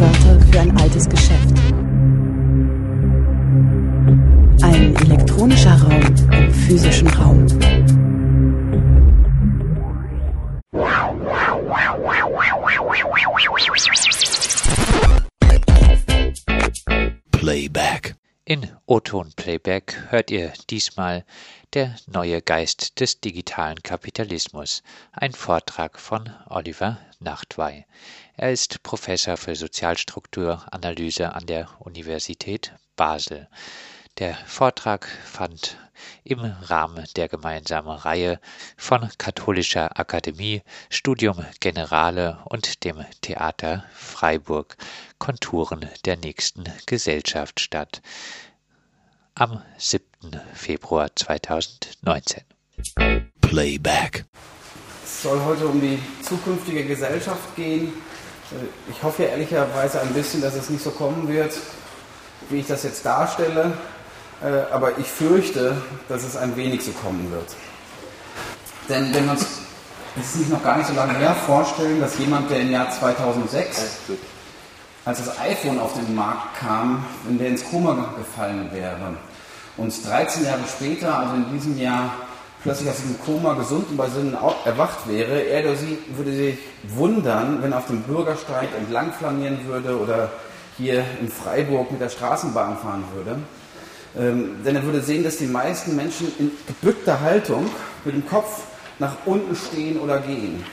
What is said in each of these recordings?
Wörter für ein altes Geschäft. Ein elektronischer Raum im physischen Raum. Playback. In O-Ton Playback hört ihr diesmal Der neue Geist des digitalen Kapitalismus, ein Vortrag von Oliver Nachtwey. Er ist Professor für Sozialstrukturanalyse an der Universität Basel. Der Vortrag fand im Rahmen der gemeinsamen Reihe von Katholischer Akademie, Studium Generale und dem Theater Freiburg Konturen der nächsten Gesellschaft statt am 7. Februar 2019. Playback. Es soll heute um die zukünftige Gesellschaft gehen. Ich hoffe ehrlicherweise ein bisschen, dass es nicht so kommen wird, wie ich das jetzt darstelle. Äh, aber ich fürchte, dass es ein wenig so kommen wird. Denn wenn wir uns, es ist noch gar nicht so lange her, vorstellen, dass jemand, der im Jahr 2006, als das iPhone auf den Markt kam, wenn der ins Koma gefallen wäre und 13 Jahre später, also in diesem Jahr, plötzlich aus diesem Koma gesund und bei Sinnen erwacht wäre, er oder sie würde sich wundern, wenn er auf dem Bürgersteig entlang flanieren würde oder hier in Freiburg mit der Straßenbahn fahren würde. Ähm, denn er würde sehen, dass die meisten Menschen in gebückter Haltung mit dem Kopf nach unten stehen oder gehen.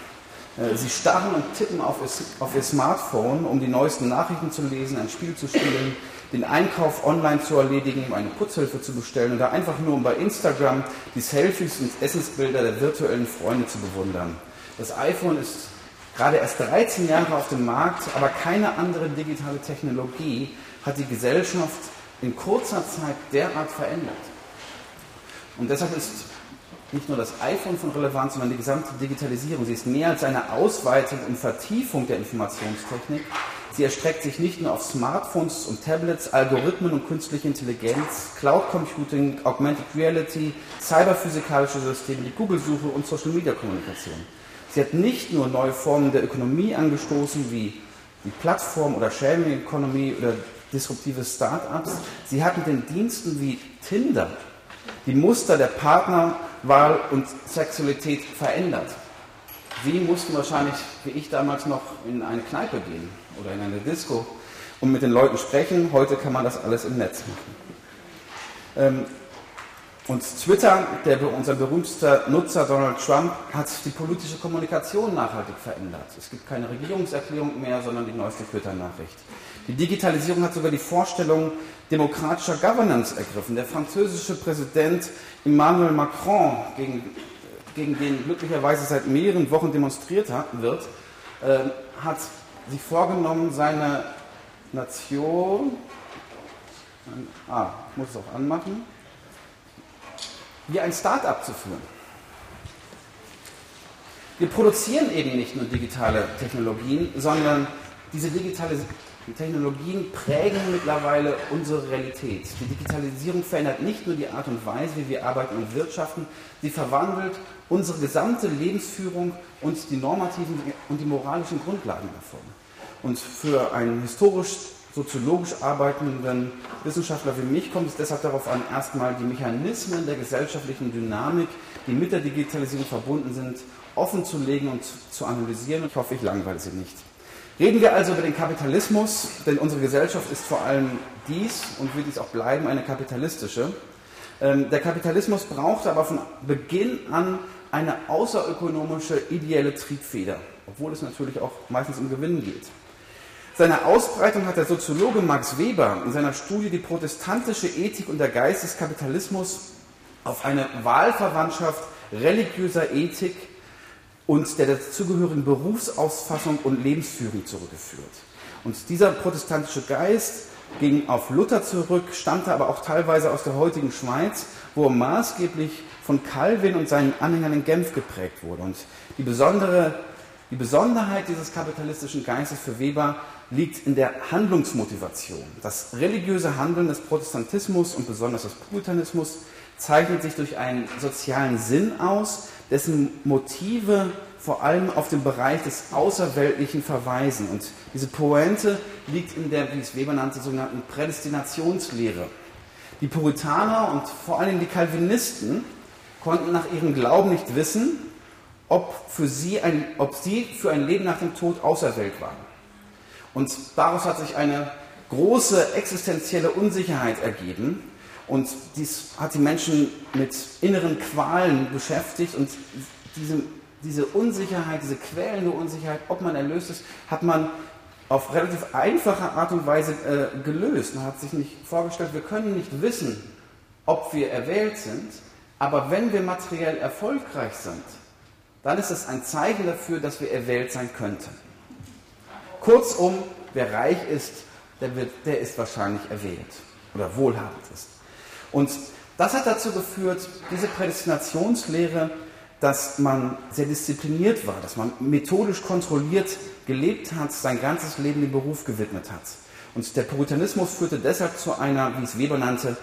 Äh, sie starren und tippen auf ihr, auf ihr Smartphone, um die neuesten Nachrichten zu lesen, ein Spiel zu spielen, den Einkauf online zu erledigen, um eine Putzhilfe zu bestellen oder einfach nur um bei Instagram die Selfies und Essensbilder der virtuellen Freunde zu bewundern. Das iPhone ist gerade erst 13 Jahre auf dem Markt, aber keine andere digitale Technologie hat die Gesellschaft in kurzer Zeit derart verändert. Und deshalb ist nicht nur das iPhone von Relevanz, sondern die gesamte Digitalisierung. Sie ist mehr als eine Ausweitung und Vertiefung der Informationstechnik. Sie erstreckt sich nicht nur auf Smartphones und Tablets, Algorithmen und künstliche Intelligenz, Cloud Computing, Augmented Reality, cyberphysikalische Systeme, die Google-Suche und Social-Media-Kommunikation. Sie hat nicht nur neue Formen der Ökonomie angestoßen, wie die Plattform oder Sharing Economy oder disruptive Start-ups. Sie hat mit den Diensten wie Tinder die Muster der Partnerwahl und Sexualität verändert. Sie mussten wahrscheinlich, wie ich damals noch, in eine Kneipe gehen oder in eine Disco und mit den Leuten sprechen. Heute kann man das alles im Netz machen. Ähm, und Twitter, der, unser berühmtester Nutzer Donald Trump, hat die politische Kommunikation nachhaltig verändert. Es gibt keine Regierungserklärung mehr, sondern die neueste Twitter-Nachricht. Die Digitalisierung hat sogar die Vorstellung demokratischer Governance ergriffen. Der französische Präsident Emmanuel Macron, gegen, gegen den glücklicherweise seit mehreren Wochen demonstriert hat, wird, äh, hat sich vorgenommen, seine Nation, ah, muss es auch anmachen, wie ein Start-up zu führen. Wir produzieren eben nicht nur digitale Technologien, sondern diese digitale Technologien prägen mittlerweile unsere Realität. Die Digitalisierung verändert nicht nur die Art und Weise, wie wir arbeiten und wirtschaften, sie verwandelt unsere gesamte Lebensführung und die normativen und die moralischen Grundlagen davon. Und für einen historisch soziologisch arbeitenden Wissenschaftler wie mich kommt es deshalb darauf an, erstmal die Mechanismen der gesellschaftlichen Dynamik, die mit der Digitalisierung verbunden sind, offen zu legen und zu analysieren. Ich hoffe, ich langweile Sie nicht. Reden wir also über den Kapitalismus, denn unsere Gesellschaft ist vor allem dies und wird dies auch bleiben, eine kapitalistische. Ähm, der Kapitalismus brauchte aber von Beginn an eine außerökonomische ideelle Triebfeder, obwohl es natürlich auch meistens um Gewinn geht. Seine Ausbreitung hat der Soziologe Max Weber in seiner Studie Die protestantische Ethik und der Geist des Kapitalismus auf eine Wahlverwandtschaft religiöser Ethik und der dazugehörigen Berufsausfassung und Lebensführung zurückgeführt. Und dieser protestantische Geist ging auf Luther zurück, stammte aber auch teilweise aus der heutigen Schweiz, wo er maßgeblich von Calvin und seinen Anhängern in Genf geprägt wurde. Und die besondere die Besonderheit dieses kapitalistischen Geistes für Weber liegt in der Handlungsmotivation. Das religiöse Handeln des Protestantismus und besonders des Puritanismus zeichnet sich durch einen sozialen Sinn aus, dessen Motive vor allem auf den Bereich des Außerweltlichen verweisen. Und diese Pointe liegt in der, wie es Weber nannte, sogenannten Prädestinationslehre. Die Puritaner und vor allem die Calvinisten konnten nach ihrem Glauben nicht wissen, ob, für sie ein, ob sie für ein Leben nach dem Tod auserwählt waren. Und daraus hat sich eine große existenzielle Unsicherheit ergeben. Und dies hat die Menschen mit inneren Qualen beschäftigt. Und diese, diese Unsicherheit, diese quälende Unsicherheit, ob man erlöst ist, hat man auf relativ einfache Art und Weise äh, gelöst. Man hat sich nicht vorgestellt, wir können nicht wissen, ob wir erwählt sind, aber wenn wir materiell erfolgreich sind, dann ist es ein Zeichen dafür, dass wir erwählt sein könnten. Kurzum, wer reich ist, der, wird, der ist wahrscheinlich erwählt oder wohlhabend ist. Und das hat dazu geführt, diese Prädestinationslehre, dass man sehr diszipliniert war, dass man methodisch kontrolliert gelebt hat, sein ganzes Leben dem Beruf gewidmet hat. Und der Puritanismus führte deshalb zu einer, wie es Weber nannte,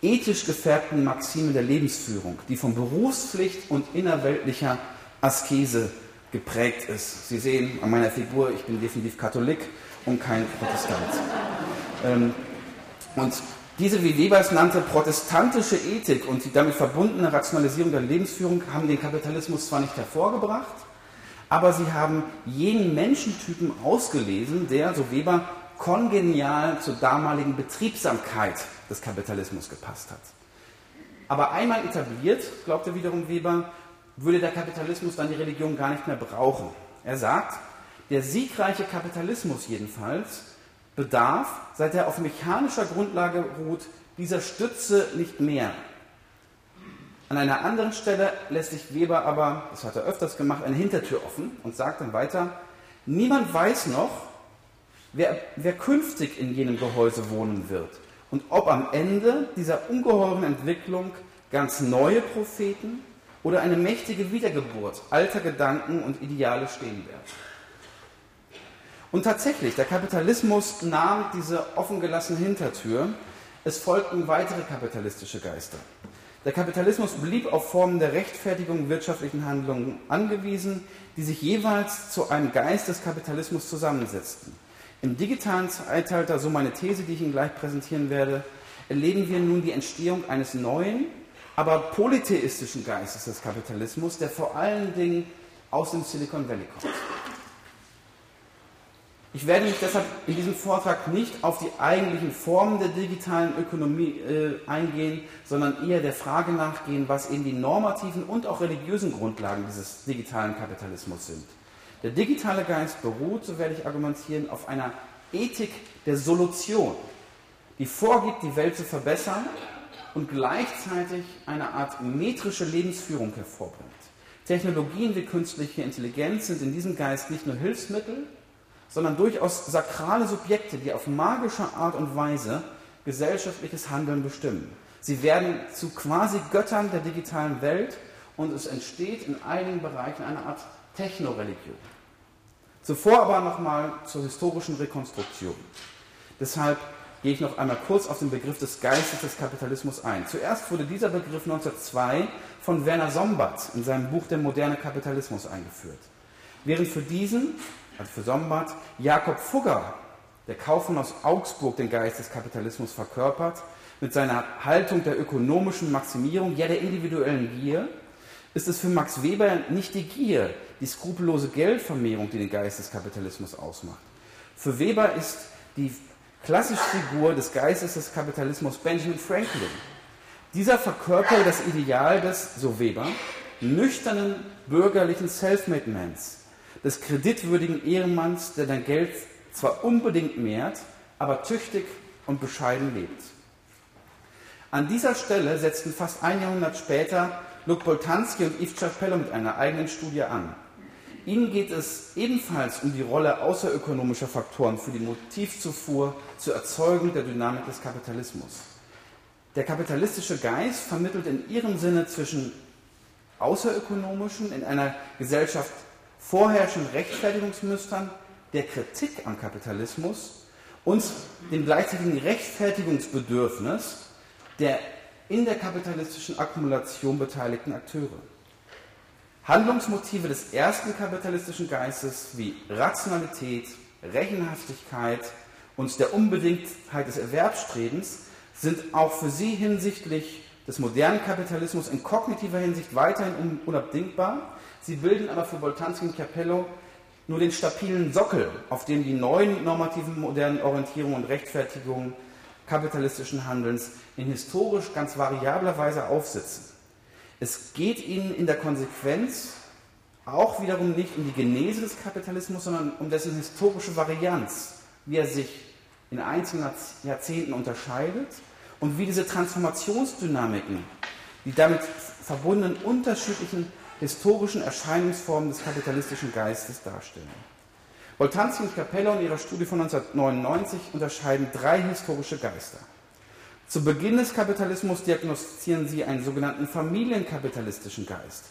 ethisch gefärbten Maxime der Lebensführung, die von Berufspflicht und innerweltlicher Askese geprägt ist. Sie sehen an meiner Figur, ich bin definitiv Katholik und kein Protestant. Ähm, und diese, wie Weber es nannte, protestantische Ethik und die damit verbundene Rationalisierung der Lebensführung haben den Kapitalismus zwar nicht hervorgebracht, aber sie haben jenen Menschentypen ausgelesen, der, so Weber, kongenial zur damaligen Betriebsamkeit des Kapitalismus gepasst hat. Aber einmal etabliert, glaubte wiederum Weber, würde der Kapitalismus dann die Religion gar nicht mehr brauchen. Er sagt, der siegreiche Kapitalismus jedenfalls bedarf, seit er auf mechanischer Grundlage ruht, dieser Stütze nicht mehr. An einer anderen Stelle lässt sich Weber aber, das hat er öfters gemacht, eine Hintertür offen und sagt dann weiter, niemand weiß noch, wer, wer künftig in jenem Gehäuse wohnen wird und ob am Ende dieser ungeheuren Entwicklung ganz neue Propheten oder eine mächtige Wiedergeburt alter Gedanken und Ideale stehen werden. Und tatsächlich, der Kapitalismus nahm diese offengelassene Hintertür. Es folgten weitere kapitalistische Geister. Der Kapitalismus blieb auf Formen der Rechtfertigung wirtschaftlichen Handlungen angewiesen, die sich jeweils zu einem Geist des Kapitalismus zusammensetzten. Im digitalen Zeitalter, so meine These, die ich Ihnen gleich präsentieren werde, erleben wir nun die Entstehung eines neuen, aber polytheistischen Geistes des Kapitalismus, der vor allen Dingen aus dem Silicon Valley kommt. Ich werde mich deshalb in diesem Vortrag nicht auf die eigentlichen Formen der digitalen Ökonomie äh, eingehen, sondern eher der Frage nachgehen, was eben die normativen und auch religiösen Grundlagen dieses digitalen Kapitalismus sind. Der digitale Geist beruht, so werde ich argumentieren, auf einer Ethik der Solution, die vorgibt, die Welt zu verbessern und gleichzeitig eine Art metrische Lebensführung hervorbringt. Technologien wie künstliche Intelligenz sind in diesem Geist nicht nur Hilfsmittel, sondern durchaus sakrale Subjekte, die auf magische Art und Weise gesellschaftliches Handeln bestimmen. Sie werden zu quasi Göttern der digitalen Welt und es entsteht in einigen Bereichen eine Art Technoreligion. Zuvor aber nochmal zur historischen Rekonstruktion. Deshalb gehe ich noch einmal kurz auf den Begriff des Geistes des Kapitalismus ein. Zuerst wurde dieser Begriff 1902 von Werner Sombart in seinem Buch Der moderne Kapitalismus eingeführt. Während für diesen, also für Sombart, Jakob Fugger, der Kaufmann aus Augsburg, den Geist des Kapitalismus verkörpert, mit seiner Haltung der ökonomischen Maximierung, ja der individuellen Gier, ist es für Max Weber nicht die Gier, die skrupellose Geldvermehrung, die den Geist des Kapitalismus ausmacht. Für Weber ist die klassische Figur des Geistes des Kapitalismus Benjamin Franklin. Dieser verkörpert das Ideal des, so Weber, nüchternen bürgerlichen Selfmade-Mans, des kreditwürdigen Ehrenmanns, der dein Geld zwar unbedingt mehrt, aber tüchtig und bescheiden lebt. An dieser Stelle setzten fast ein Jahrhundert später Luc Boltanski und Yves Chapello mit einer eigenen Studie an. Ihnen geht es ebenfalls um die Rolle außerökonomischer Faktoren für die Motivzufuhr zur Erzeugung der Dynamik des Kapitalismus. Der kapitalistische Geist vermittelt in ihrem Sinne zwischen außerökonomischen, in einer Gesellschaft vorherrschenden Rechtfertigungsmustern, der Kritik am Kapitalismus und dem gleichzeitigen Handlungsmotive des ersten kapitalistischen Geistes wie Rationalität, Rechenhaftigkeit und der Unbedingtheit des Erwerbsstrebens sind auch für sie hinsichtlich des modernen Kapitalismus in kognitiver Hinsicht weiterhin unabdingbar. Sie bilden aber für Boltanski und Capello nur den stabilen Sockel, auf dem die neuen normativen modernen Orientierungen und Rechtfertigungen kapitalistischen Handelns in historisch ganz variabler Weise aufsitzen. Es geht ihnen in der Konsequenz auch wiederum nicht um die Genese des Kapitalismus, sondern um dessen historische Varianz, wie er sich in einzelnen Jahrzehnten unterscheidet und wie diese Transformationsdynamiken, die damit verbundenen unterschiedlichen historischen Erscheinungsformen des kapitalistischen Geistes darstellen. Boltanski und Capello in ihrer Studie von 1999 unterscheiden drei historische Geister. Zu Beginn des Kapitalismus diagnostizieren sie einen sogenannten familienkapitalistischen Geist,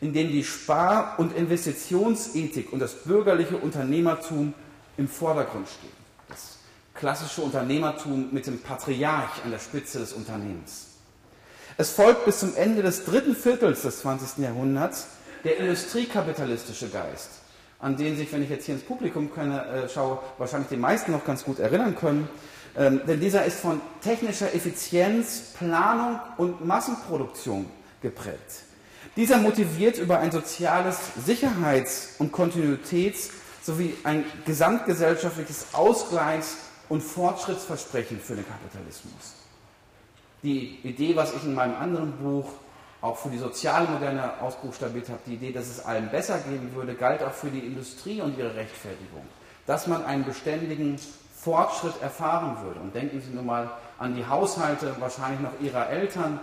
in dem die Spar- und Investitionsethik und das bürgerliche Unternehmertum im Vordergrund stehen. Das klassische Unternehmertum mit dem Patriarch an der Spitze des Unternehmens. Es folgt bis zum Ende des dritten Viertels des 20. Jahrhunderts der industriekapitalistische Geist, an den sich, wenn ich jetzt hier ins Publikum keine, äh, schaue, wahrscheinlich die meisten noch ganz gut erinnern können. Ähm, denn dieser ist von technischer Effizienz, Planung und Massenproduktion geprägt. Dieser motiviert über ein soziales Sicherheits- und Kontinuitäts- sowie ein gesamtgesellschaftliches Ausgleichs- und Fortschrittsversprechen für den Kapitalismus. Die Idee, was ich in meinem anderen Buch auch für die soziale Moderne ausbuchstabiert habe, die Idee, dass es allen besser gehen würde, galt auch für die Industrie und ihre Rechtfertigung. Dass man einen beständigen Fortschritt erfahren würde. Und denken Sie nur mal an die Haushalte, wahrscheinlich noch Ihrer Eltern.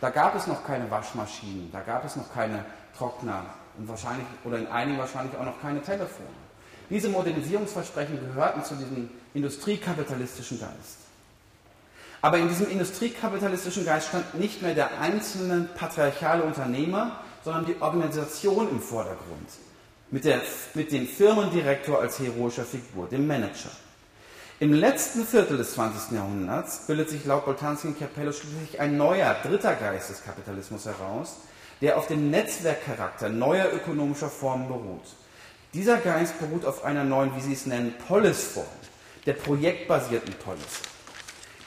Da gab es noch keine Waschmaschinen, da gab es noch keine Trockner und wahrscheinlich, oder in einigen wahrscheinlich auch noch keine Telefone. Diese Modernisierungsversprechen gehörten zu diesem industriekapitalistischen Geist. Aber in diesem industriekapitalistischen Geist stand nicht mehr der einzelne patriarchale Unternehmer, sondern die Organisation im Vordergrund. Mit, der, mit dem Firmendirektor als heroischer Figur, dem Manager. Im letzten Viertel des 20. Jahrhunderts bildet sich laut Boltanski und Capello schließlich ein neuer, dritter Geist des Kapitalismus heraus, der auf dem Netzwerkcharakter neuer ökonomischer Formen beruht. Dieser Geist beruht auf einer neuen, wie Sie es nennen, Polisform, der projektbasierten Polis.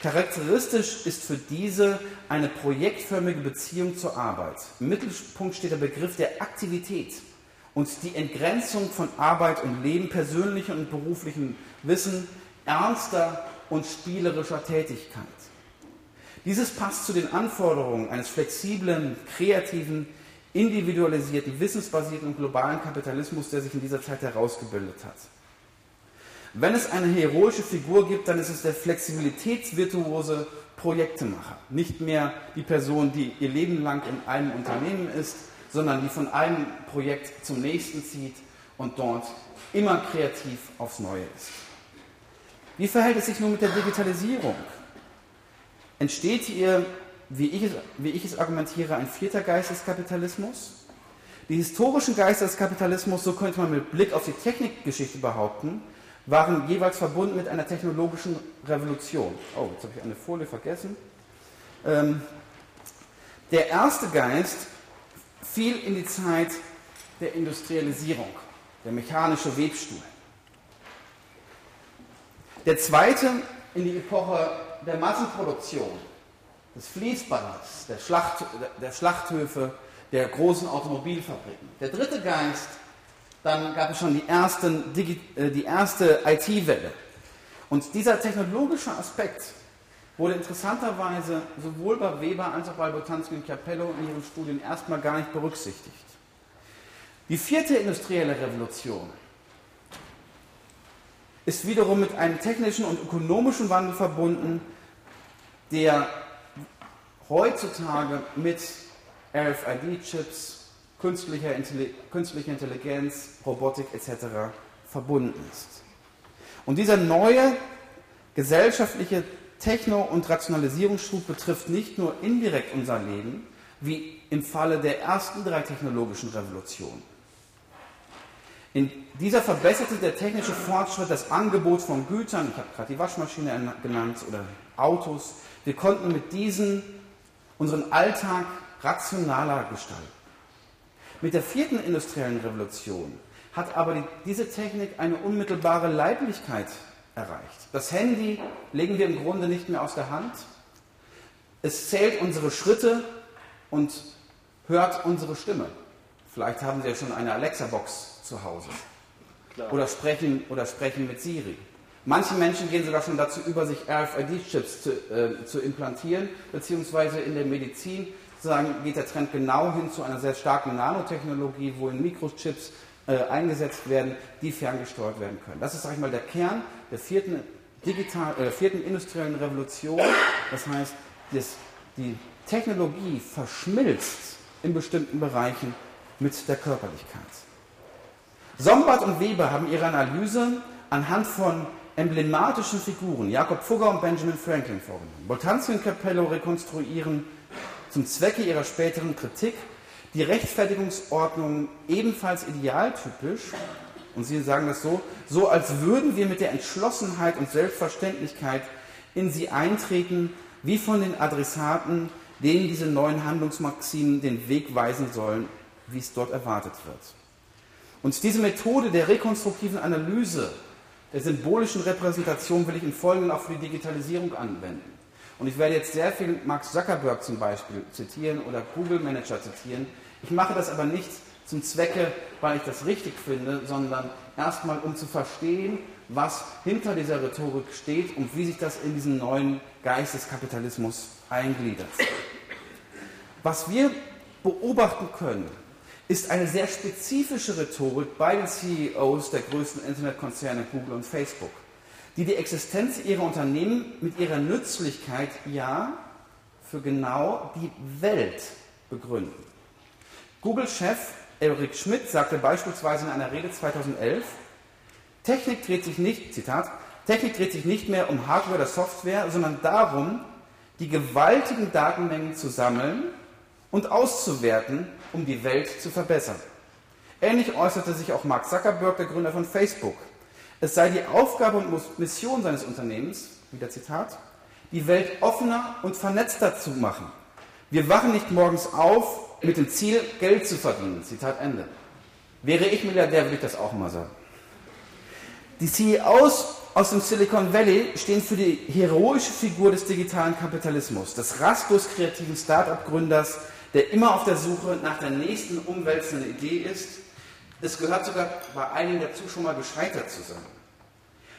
Charakteristisch ist für diese eine projektförmige Beziehung zur Arbeit. Im Mittelpunkt steht der Begriff der Aktivität und die Entgrenzung von Arbeit und Leben, persönlichem und beruflichem Wissen, ernster und spielerischer Tätigkeit. Dieses passt zu den Anforderungen eines flexiblen, kreativen, individualisierten, wissensbasierten und globalen Kapitalismus, der sich in dieser Zeit herausgebildet hat. Wenn es eine heroische Figur gibt, dann ist es der flexibilitätsvirtuose Projektemacher. Nicht mehr die Person, die ihr Leben lang in einem Unternehmen ist, sondern die von einem Projekt zum nächsten zieht und dort immer kreativ aufs Neue ist. Wie verhält es sich nun mit der Digitalisierung? Entsteht hier, wie ich es, wie ich es argumentiere, ein vierter Geist des Kapitalismus? Die historischen Geister des Kapitalismus, so könnte man mit Blick auf die Technikgeschichte behaupten, waren jeweils verbunden mit einer technologischen Revolution. Oh, jetzt habe ich eine Folie vergessen. Ähm, der erste Geist fiel in die Zeit der Industrialisierung, der mechanische Webstuhl. Der zweite in die Epoche der Massenproduktion, des Fließbandes, der, Schlacht, der Schlachthöfe, der großen Automobilfabriken. Der dritte Geist dann gab es schon die, ersten, äh, die erste IT-Welle. Und dieser technologische Aspekt wurde interessanterweise sowohl bei Weber als auch bei Botanski und Capello in ihren Studien erstmal gar nicht berücksichtigt. Die vierte industrielle Revolution ist wiederum mit einem technischen und ökonomischen Wandel verbunden, der heutzutage mit RFID-Chips, künstlicher, künstlicher Intelligenz, Robotik etc. verbunden ist. Und dieser neue gesellschaftliche Techno- und Rationalisierungsschub betrifft nicht nur indirekt unser Leben, wie im Falle der ersten drei technologischen Revolutionen. In dieser verbesserte der technische Fortschritt das Angebot von Gütern, ich habe gerade die Waschmaschine genannt oder Autos, wir konnten mit diesen unseren Alltag rationaler gestalten. Mit der vierten industriellen Revolution hat aber die, diese Technik eine unmittelbare Leiblichkeit erreicht. Das Handy legen wir im Grunde nicht mehr aus der Hand. Es zählt unsere Schritte und hört unsere Stimme. Vielleicht haben Sie ja schon eine Alexa-Box zu Hause. Oder sprechen, oder sprechen mit Siri. Manche Menschen gehen sogar schon dazu über, sich RFID-Chips zu, äh, zu, implantieren, beziehungsweise in der Medizin sagen, geht der Trend genau hin zu einer sehr starken Nanotechnologie, wo in Mikrochips äh, eingesetzt werden, die ferngesteuert werden können. Das ist, sag ich mal, der Kern der vierten, digital, äh, vierten industriellen Revolution. Das heißt, das, die Technologie verschmilzt in bestimmten Bereichen mit der Körperlichkeit. Sombart und Weber haben ihre Analyse anhand von emblematischen Figuren, Jakob Fugger und Benjamin Franklin, vorgenommen. Boltanski und Capello rekonstruieren zum Zwecke ihrer späteren Kritik die Rechtfertigungsordnung ebenfalls idealtypisch, und Sie sagen das so, so als würden wir mit der Entschlossenheit und Selbstverständlichkeit in sie eintreten, wie von den Adressaten, denen diese neuen Handlungsmaximen den Weg weisen sollen, wie es dort erwartet wird. Und diese Methode der rekonstruktiven Analyse, der symbolischen Repräsentation will ich im Folgenden auch für die Digitalisierung anwenden. Und ich werde jetzt sehr viel Mark Zuckerberg zum Beispiel zitieren oder Google Manager zitieren. Ich mache das aber nicht zum Zwecke, weil ich das richtig finde, sondern erstmal um zu verstehen, was hinter dieser Rhetorik steht und wie sich das in diesen neuen Geist des Kapitalismus eingliedert. Was wir beobachten können, ist eine sehr spezifische Rhetorik bei den CEOs der größten Internetkonzerne Google und Facebook, die die Existenz ihrer Unternehmen mit ihrer Nützlichkeit ja für genau die Welt begründen. Google-Chef Eric Schmidt sagte beispielsweise in einer Rede 2011, Technik dreht sich nicht, Zitat, Technik dreht sich nicht mehr um Hardware oder Software, sondern darum, die gewaltigen Datenmengen zu sammeln und auszuwerten, um die Welt zu verbessern. Ähnlich äußerte sich auch Mark Zuckerberg, der Gründer von Facebook. Es sei die Aufgabe und Mission seines Unternehmens, wieder Zitat, die Welt offener und vernetzter zu machen. Wir wachen nicht morgens auf mit dem Ziel, Geld zu verdienen. Zitat Ende. Wäre ich Milliardär, würde ich das auch mal sagen. Die CEOs aus dem Silicon Valley stehen für die heroische Figur des digitalen Kapitalismus, des rastlos kreativen Start-up-Gründers, der immer auf der Suche nach der nächsten umwälzenden Idee ist. Es gehört sogar bei einigen dazu, schon mal gescheitert zu sein.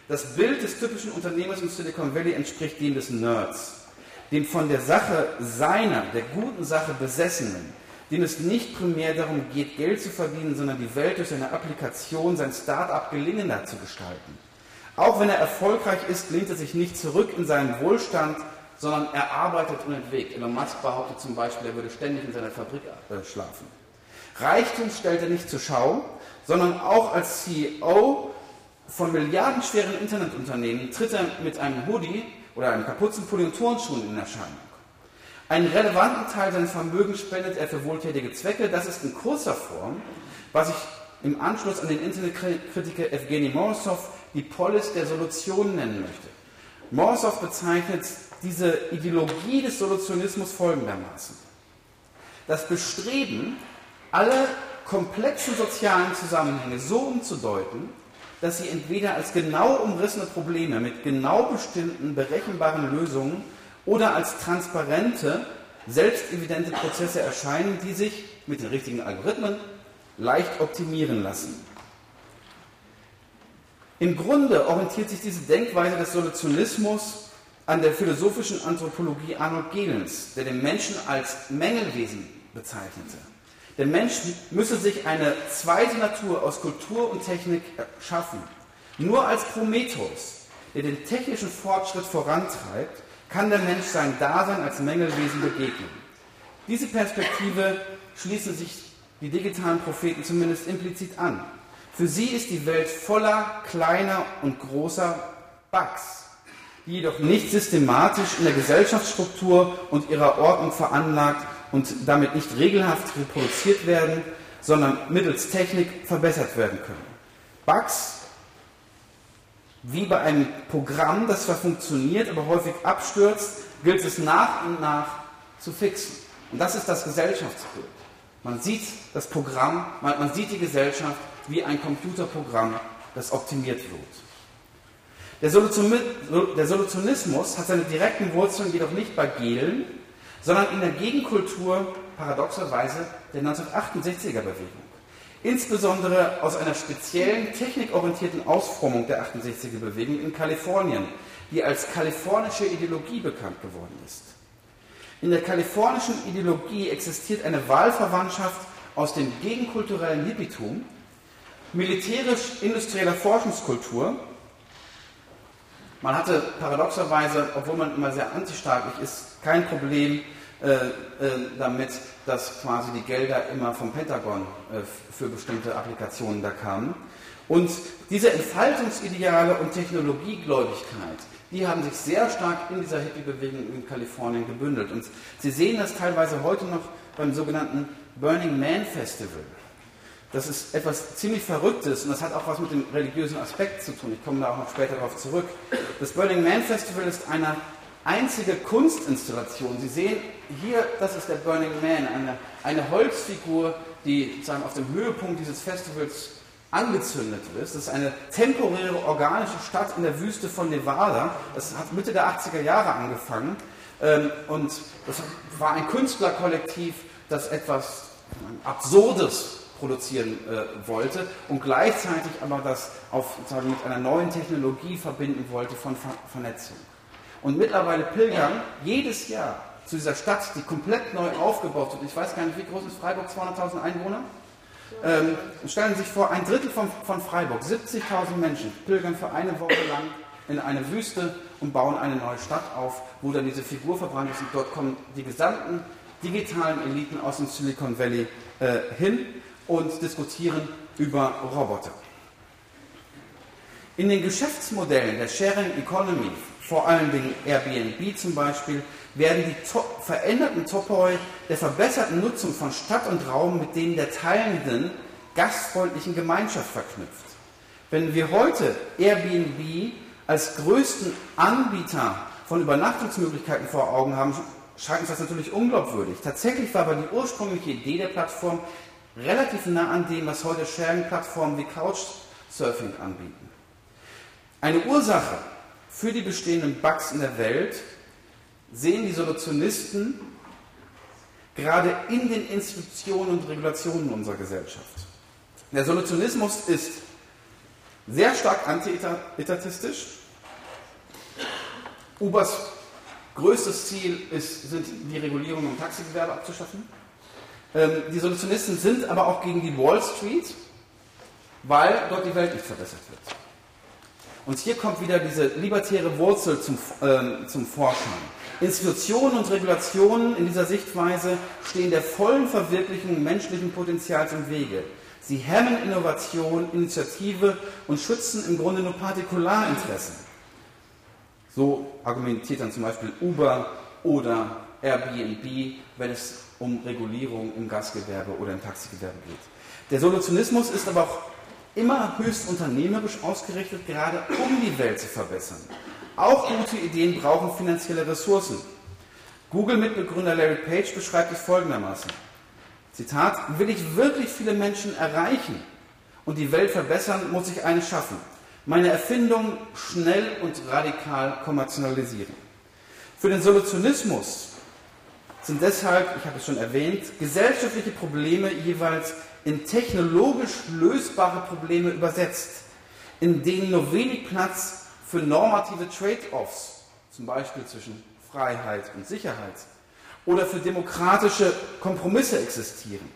Das Bild des typischen Unternehmers im Silicon Valley entspricht dem des Nerds, dem von der Sache seiner, der guten Sache Besessenen, dem es nicht primär darum geht, Geld zu verdienen, sondern die Welt durch seine Applikation, sein Start-up gelingender zu gestalten. Auch wenn er erfolgreich ist, lehnt er sich nicht zurück in seinen Wohlstand, sondern er arbeitet unentwegt. Elon Musk behauptet zum Beispiel, er würde ständig in seiner Fabrik äh, schlafen. Reichtum stellt er nicht zur Schau, sondern auch als CEO von milliardenschweren Internetunternehmen tritt er mit einem Hoodie oder einem Kapuzenpulli und Turnschuhen in Erscheinung. Einen relevanten Teil seines Vermögens spendet er für wohltätige Zwecke. Das ist in kurzer Form, was ich im Anschluss an den Internetkritiker Evgeny Morozov die Polis der Solution nennen möchte. Morozov bezeichnet diese Ideologie des Solutionismus folgendermaßen. Das Bestreben, alle komplexen sozialen Zusammenhänge so umzudeuten, dass sie entweder als genau umrissene Probleme mit genau bestimmten berechenbaren Lösungen oder als transparente, selbstevidente Prozesse erscheinen, die sich mit den richtigen Algorithmen leicht optimieren lassen. Im Grunde orientiert sich diese Denkweise des Solutionismus an der philosophischen Anthropologie Arnold Gehlens, der den Menschen als Mängelwesen bezeichnete. Der Mensch müsse sich eine zweite Natur aus Kultur und Technik schaffen. Nur als Prometheus, der den technischen Fortschritt vorantreibt, kann der Mensch sein Dasein als Mängelwesen begegnen. Diese Perspektive schließen sich die digitalen Propheten zumindest implizit an. Für sie ist die Welt voller kleiner und großer Bugs, die jedoch nicht systematisch in der Gesellschaftsstruktur und ihrer Ordnung veranlagt und damit nicht regelhaft reproduziert werden, sondern mittels Technik verbessert werden können. Bugs, wie bei einem Programm, das zwar funktioniert, aber häufig abstürzt, gilt es nach und nach zu fixen. Und das ist das Gesellschaftsbild. Man sieht das Programm, man, man sieht die Gesellschaft wie ein Computerprogramm, das optimiert wird. Der, Solutionismus hat seine direkten Wurzeln jedoch nicht bei Gehlen, sondern in der Gegenkultur paradoxerweise der 1968er Bewegung. Insbesondere aus einer speziellen technikorientierten Ausformung der 68er Bewegung in Kalifornien, die als kalifornische Ideologie bekannt geworden ist. In der kalifornischen Ideologie existiert eine Wahlverwandtschaft aus dem gegenkulturellen Hippietum, militärisch-industrieller Forschungskultur man hatte paradoxerweise, obwohl man immer sehr antistaatlich ist, kein Problem äh, äh, damit, dass quasi die Gelder immer vom Pentagon äh, für bestimmte Applikationen da kamen. Und diese Entfaltungsideale und Technologiegläubigkeit, die haben sich sehr stark in dieser Hippie-Bewegung in Kalifornien gebündelt. Und Sie sehen das teilweise heute noch beim sogenannten Burning Man Festival. Das ist etwas ziemlich Verrücktes und das hat auch was mit dem religiösen Aspekt zu tun. Ich komme da auch noch später darauf zurück. Das Burning Man Festival ist eine einzige Kunstinstallation. Sie sehen hier, das ist der Burning Man, eine, eine Holzfigur, die sozusagen auf dem Höhepunkt dieses Festivals angezündet ist. Das ist eine temporäre organische Stadt in der Wüste von Nevada. Das hat Mitte der 80er Jahre angefangen. Ähm, und das war ein Künstlerkollektiv, das etwas Absurdes produzieren äh, wollte und gleichzeitig aber das auf, sagen, mit einer neuen Technologie verbinden wollte von Ver Vernetzung. Und mittlerweile pilgern jedes Jahr zu dieser Stadt, die komplett neu aufgebaut wird. Ich weiß gar nicht, wie groß ist Freiburg? 200.000 Einwohner? Ähm, stellen Sie sich vor, ein Drittel von, von Freiburg, 70.000 Menschen, pilgern für eine Woche lang in eine Wüste und bauen eine neue Stadt auf, wo dann diese Figur verbrannt ist. Und dort kommen die gesamten digitalen Eliten aus dem Silicon Valley äh, hin und diskutieren über Roboter. In den Geschäftsmodellen der Sharing Economy, vor allen Dingen Airbnb zum Beispiel, werden die to veränderten Topoi der verbesserten Nutzung von Stadt und Raum mit denen der teilenden gastfreundlichen Gemeinschaft verknüpft. Wenn wir heute Airbnb als größten Anbieter von Übernachtungsmöglichkeiten vor Augen haben, scheint uns das natürlich unglaubwürdig. Tatsächlich war aber die ursprüngliche Idee der Plattform relativ nah an dem, was heute Sharing-Plattformen wie Couchsurfing anbieten. Eine Ursache für die bestehenden Bugs in der Welt sehen die Solutionisten gerade in den Institutionen und Regulationen unserer Gesellschaft. Der Solutionismus ist sehr stark anti-etatistisch. Ubers größtes Ziel ist, sind die Regulierung im Taxigewerbe abzuschaffen. Ähm, die Solutionisten sind aber auch gegen die Wall Street, weil dort die Welt nicht verbessert wird. Und hier kommt wieder diese libertäre Wurzel zum, äh, zum Vorschein. Institutionen und Regulationen in dieser Sichtweise stehen der vollen Verwirklichung menschlichen Potenzials im Wege. Sie hemmen Innovation, Initiative und schützen im Grunde nur Partikularinteressen. So argumentiert dann zum Beispiel Uber oder Airbnb, wenn es um Regulierung im Gastgewerbe oder im Taxigewerbe geht. Der Solutionismus ist aber auch immer höchst unternehmerisch ausgerichtet, gerade um die Welt zu verbessern. Auch gute Ideen brauchen finanzielle Ressourcen. Google-Mitbegründer Larry Page beschreibt es folgendermaßen. Zitat, will ich wirklich viele Menschen erreichen und die Welt verbessern, muss ich eine schaffen. Meine Erfindung schnell und radikal kommerzialisieren. Für den Solutionismus sind deshalb, ich habe es schon erwähnt, gesellschaftliche Probleme jeweils in technologisch lösbare Probleme übersetzt, in denen nur wenig Platz für normative Trade-offs, zum Beispiel zwischen Freiheit und Sicherheit, oder für demokratische Kompromisse existieren.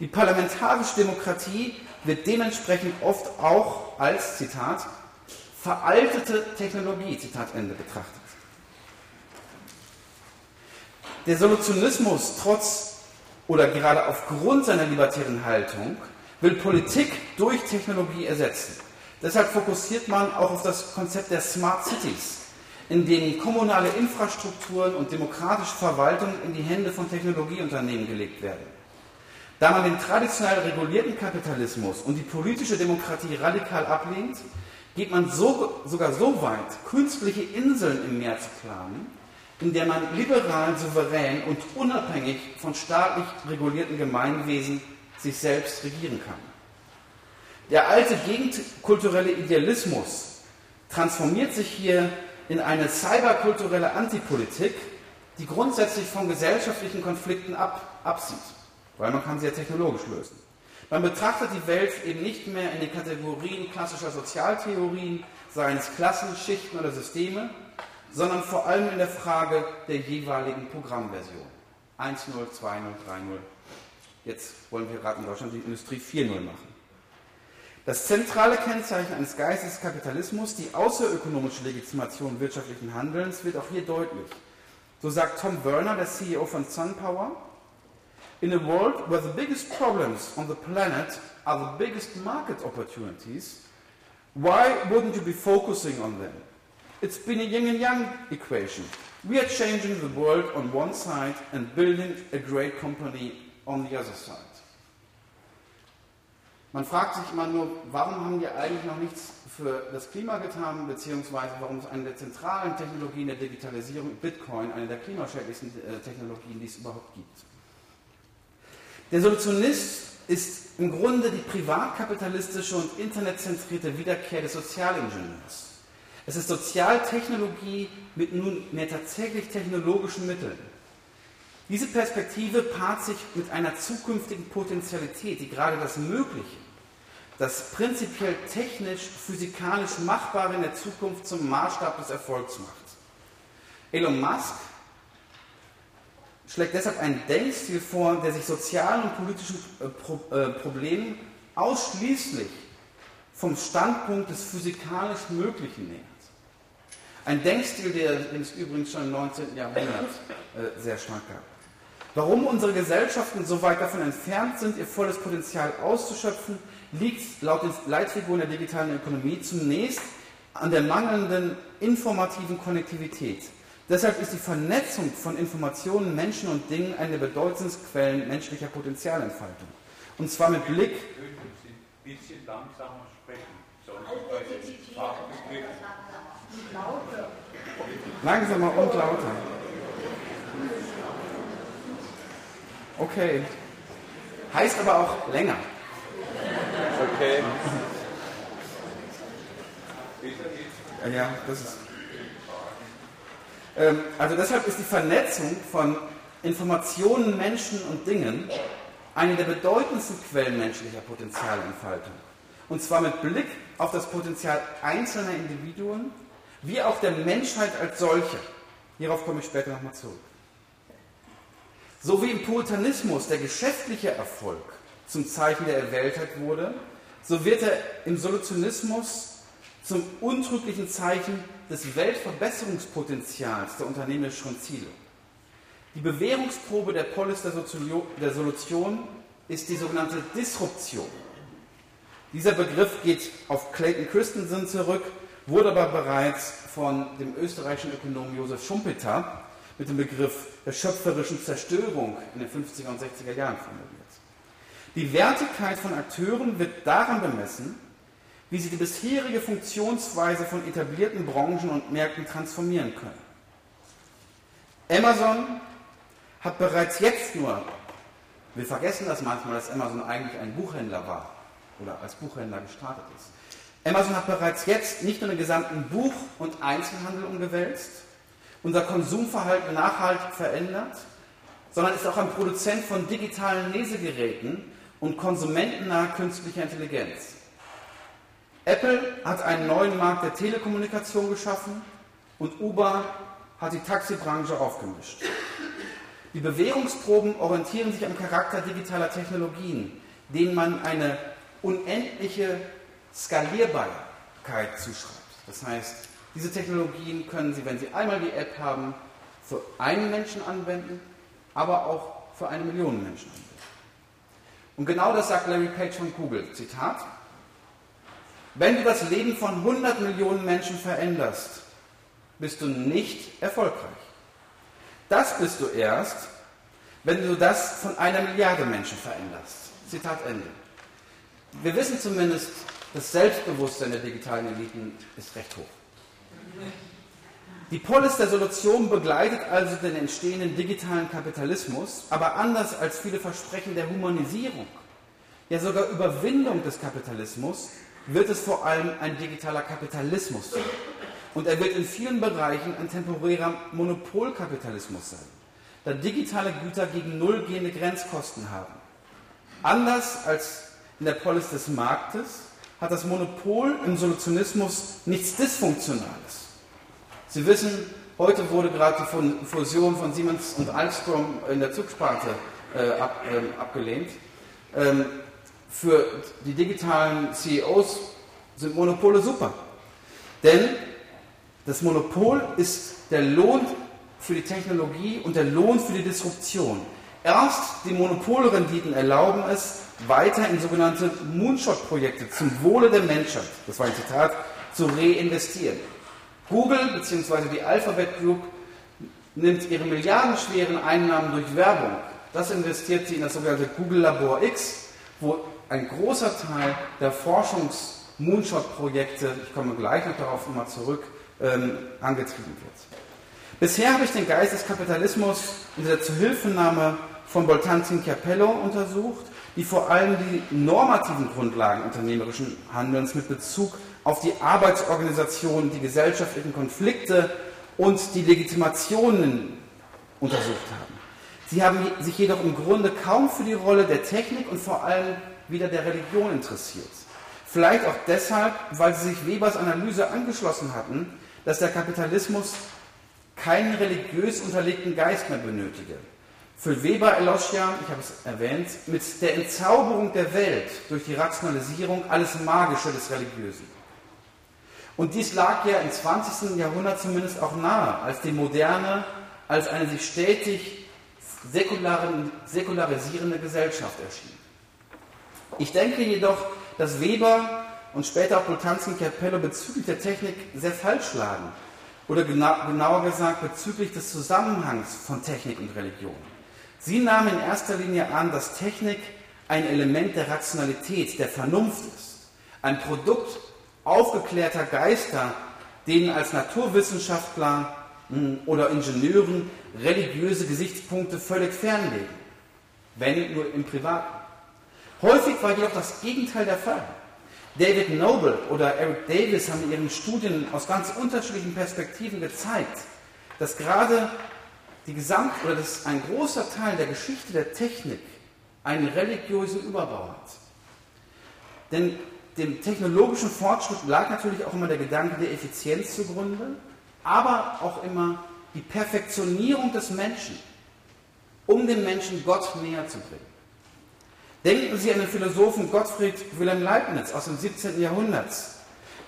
Die parlamentarische Demokratie wird dementsprechend oft auch als, Zitat, veraltete Technologie, Zitat Ende, betrachtet. Der Solutionismus, trotz oder gerade aufgrund seiner libertären Haltung, will Politik durch Technologie ersetzen. Deshalb fokussiert man auch auf das Konzept der Smart Cities, in denen kommunale Infrastrukturen und demokratische Verwaltung in die Hände von Technologieunternehmen gelegt werden. Da man den traditionell regulierten Kapitalismus und die politische Demokratie radikal ablehnt, geht man so, sogar so weit, künstliche Inseln im Meer zu planen, in der man liberal, souverän und unabhängig von staatlich regulierten Gemeinwesen sich selbst regieren kann. Der alte gegenkulturelle Idealismus transformiert sich hier in eine cyberkulturelle Antipolitik, die grundsätzlich von gesellschaftlichen Konflikten ab, absieht, weil man kann sie ja technologisch lösen. Man betrachtet die Welt eben nicht mehr in den Kategorien klassischer Sozialtheorien, seien es Klassen, Schichten oder Systeme, sondern vor allem in der Frage der jeweiligen Programmversion. 1.0, 2.0, 3.0. Jetzt wollen wir gerade in Deutschland die Industrie 4.0 machen. Das zentrale Kennzeichen eines Geistes Kapitalismus, die außerökonomische Legitimation wirtschaftlichen Handelns, wird auch hier deutlich. So sagt Tom Werner, der CEO von SunPower, In a world where the biggest problems on the planet are the biggest market opportunities, why wouldn't you be focusing on them? It's been a yin and yang equation. We are changing the world on one side and building a great company on the other side. Man fragt sich immer nur, warum haben wir eigentlich noch nichts für das Klima getan, beziehungsweise warum ist eine der zentralen Technologien der Digitalisierung Bitcoin eine der klimaschädlichsten äh, Technologien, die es überhaupt gibt. Der Solutionist ist im Grunde die privatkapitalistische und internetzentrierte Wiederkehr des Sozialingenieurs. Es ist Sozialtechnologie mit nunmehr tatsächlich technologischen Mitteln. Diese Perspektive paart sich mit einer zukünftigen Potentialität, die gerade das Mögliche, das prinzipiell technisch, physikalisch Machbare in der Zukunft zum Maßstab des Erfolgs macht. Elon Musk schlägt deshalb einen Denkstil vor, der sich sozialen und politischen äh, äh, Problemen ausschließlich vom Standpunkt des physikalisch Möglichen nähert. Ein Denkstil, der es übrigens schon im 19. Jahrhundert äh, sehr stark gab. Warum unsere Gesellschaften so weit davon entfernt sind, ihr volles Potenzial auszuschöpfen, liegt laut den Leitfiguren der digitalen Ökonomie zunächst an der mangelnden informativen Konnektivität. Deshalb ist die Vernetzung von Informationen, Menschen und Dingen eine der bedeutendsten Quellen menschlicher Potenzialentfaltung. Und zwar mit Blick. Ein bisschen langsamer sprechen, Langsamer und lauter. Okay. Heißt aber auch länger. Okay. Ja, das ist. Ähm, also deshalb ist die Vernetzung von Informationen, Menschen und Dingen eine der bedeutendsten Quellen menschlicher Potenzialentfaltung. Und zwar mit Blick auf das Potenzial einzelner Individuen, wie auch der Menschheit als solche. Hierauf komme ich später nochmal zurück. So wie im Puritanismus der geschäftliche Erfolg zum Zeichen der Erwähltheit wurde, so wird er im Solutionismus zum untrüglichen Zeichen des Weltverbesserungspotenzials der unternehmerischen Ziele. Die Bewährungsprobe der Polis der, der Solution ist die sogenannte Disruption. Dieser Begriff geht auf Clayton Christensen zurück, wurde aber bereits von dem österreichischen Ökonomen Josef Schumpeter mit dem Begriff der schöpferischen Zerstörung in den 50er und 60er Jahren formuliert. Die Wertigkeit von Akteuren wird daran bemessen, wie sie die bisherige Funktionsweise von etablierten Branchen und Märkten transformieren können. Amazon hat bereits jetzt nur, wir vergessen das manchmal, dass Amazon eigentlich ein Buchhändler war oder als Buchhändler gestartet ist. Amazon hat bereits jetzt nicht nur den gesamten Buch- und Einzelhandel umgewälzt, unser Konsumverhalten nachhaltig verändert, sondern ist auch ein Produzent von digitalen Lesegeräten und konsumentennahe künstlicher Intelligenz. Apple hat einen neuen Markt der Telekommunikation geschaffen und Uber hat die Taxibranche aufgemischt. Die Bewährungsproben orientieren sich am Charakter digitaler Technologien, denen man eine unendliche Skalierbarkeit zuschreibt. Das heißt, diese Technologien können Sie, wenn Sie einmal die App haben, für einen Menschen anwenden, aber auch für eine Million Menschen anwenden. Und genau das sagt Larry Page von Google. Zitat. Wenn du das Leben von 100 Millionen Menschen veränderst, bist du nicht erfolgreich. Das bist du erst, wenn du das von einer Milliarde Menschen veränderst. Zitat Ende. Wir wissen zumindest, das Selbstbewusstsein der digitalen Eliten ist recht hoch. Die Polis der Solution begleitet also den entstehenden digitalen Kapitalismus, aber anders als viele Versprechen der Humanisierung, ja sogar Überwindung des Kapitalismus, wird es vor allem ein digitaler Kapitalismus sein. Und er wird in vielen Bereichen ein temporärer Monopolkapitalismus sein, da digitale Güter gegen null gehende Grenzkosten haben. Anders als in der Polis des Marktes hat das Monopol im Solutionismus nichts Dysfunktionales. Sie wissen, heute wurde gerade die Fusion von Siemens und Alstom in der Zugsparte äh, ab, äh, abgelehnt. Ähm, für die digitalen CEOs sind Monopole super. Denn das Monopol ist der Lohn für die Technologie und der Lohn für die Disruption. Erst die Monopolrenditen erlauben es, weiter in sogenannte Moonshot-Projekte zum Wohle der Menschheit, das war ein Zitat, zu reinvestieren. Google bzw. die Alphabet Group nimmt ihre milliardenschweren Einnahmen durch Werbung. Das investiert sie in das sogenannte Google Labor X, wo ein großer Teil der Forschungs-Moonshot-Projekte, ich komme gleich noch darauf nochmal zurück, ähm, angetrieben wird. Bisher habe ich den Geist des Kapitalismus unter der Zuhilfenahme von Boltanzin Capello untersucht, die vor allem die normativen Grundlagen unternehmerischen Handelns mit Bezug auf die Arbeitsorganisation, die gesellschaftlichen Konflikte und die Legitimationen untersucht haben. Sie haben sich jedoch im Grunde kaum für die Rolle der Technik und vor allem wieder der Religion interessiert. Vielleicht auch deshalb, weil sie sich Webers Analyse angeschlossen hatten, dass der Kapitalismus keinen religiös unterlegten Geist mehr benötige. Für Weber erlosch ja, ich habe es erwähnt, mit der Entzauberung der Welt durch die Rationalisierung alles Magische des Religiösen. Und dies lag ja im 20. Jahrhundert zumindest auch nahe, als die Moderne als eine sich stetig säkularisierende Gesellschaft erschien. Ich denke jedoch, dass Weber und später auch Boltanski und Capello bezüglich der Technik sehr falsch lagen. Oder genauer gesagt bezüglich des Zusammenhangs von Technik und Religion. Sie nahmen in erster Linie an, dass Technik ein Element der Rationalität, der Vernunft ist. Ein Produkt aufgeklärter Geister, denen als Naturwissenschaftler hm, oder Ingenieuren religiöse Gesichtspunkte völlig fernlegen. Wenn nur im Privaten. Häufig war jedoch das Gegenteil der Fall. David Noble oder Eric Davis haben in ihren Studien aus ganz unterschiedlichen Perspektiven gezeigt, dass gerade die Gesamt oder dass ein großer Teil der Geschichte der Technik einen religiösen Überbau hat. Denn dem technologischen Fortschritt lag natürlich auch immer der Gedanke der Effizienz zugrunde, aber auch immer die Perfektionierung des Menschen, um den Menschen Gott näher zu bringen. Denken Sie an den Philosophen Gottfried Wilhelm Leibniz aus dem 17. Jahrhundert,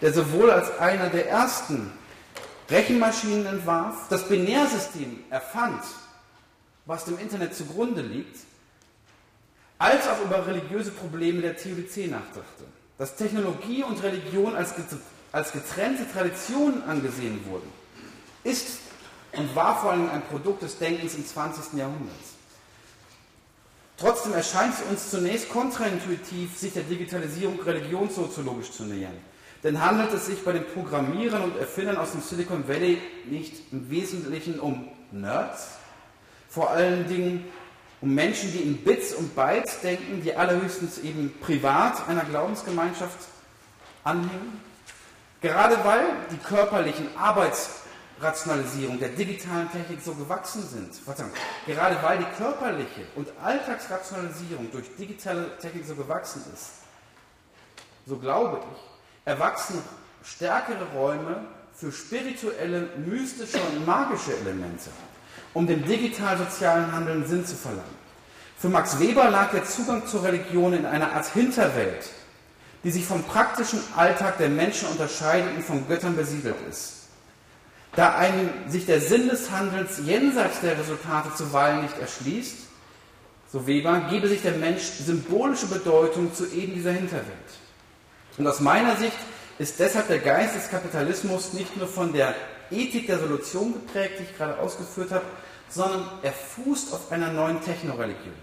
der sowohl als einer der ersten Rechenmaschinen entwarf, das Binärsystem erfand, was dem Internet zugrunde liegt, als auch über religiöse Probleme der Theodizee nachdachte. Dass Technologie und Religion als, als getrennte Traditionen angesehen wurden, ist und war vor allem ein Produkt des Denkens im 20. Jahrhundert. Trotzdem erscheint es uns zunächst kontraintuitiv, sich der Digitalisierung religionssoziologisch zu nähern. Denn handelt es sich bei den Programmierern und Erfindern aus dem Silicon Valley nicht im Wesentlichen um Nerds? Vor allen Dingen um Menschen, die in Bits und Bytes denken, die allerhöchstens eben privat einer Glaubensgemeinschaft anhängen? Gerade weil die körperlichen Arbeits- Rationalisierung der digitalen Technik so gewachsen sind, Verzeihung, gerade weil die körperliche und Alltagsrationalisierung durch digitale Technik so gewachsen ist, so glaube ich, erwachsen stärkere Räume für spirituelle, mystische und magische Elemente, um dem digital-sozialen Handeln Sinn zu verlangen. Für Max Weber lag der Zugang zur Religion in einer Art Hinterwelt, die sich vom praktischen Alltag der Menschen unterscheidet und von Göttern besiedelt ist. Da einem sich der Sinn des Handelns jenseits der Resultate zuweilen nicht erschließt, so Weber, gebe sich der Mensch symbolische Bedeutung zu eben dieser Hinterwelt. Und aus meiner Sicht ist deshalb der Geist des Kapitalismus nicht nur von der Ethik der Solution geprägt, die ich gerade ausgeführt habe, sondern er fußt auf einer neuen Technoreligion.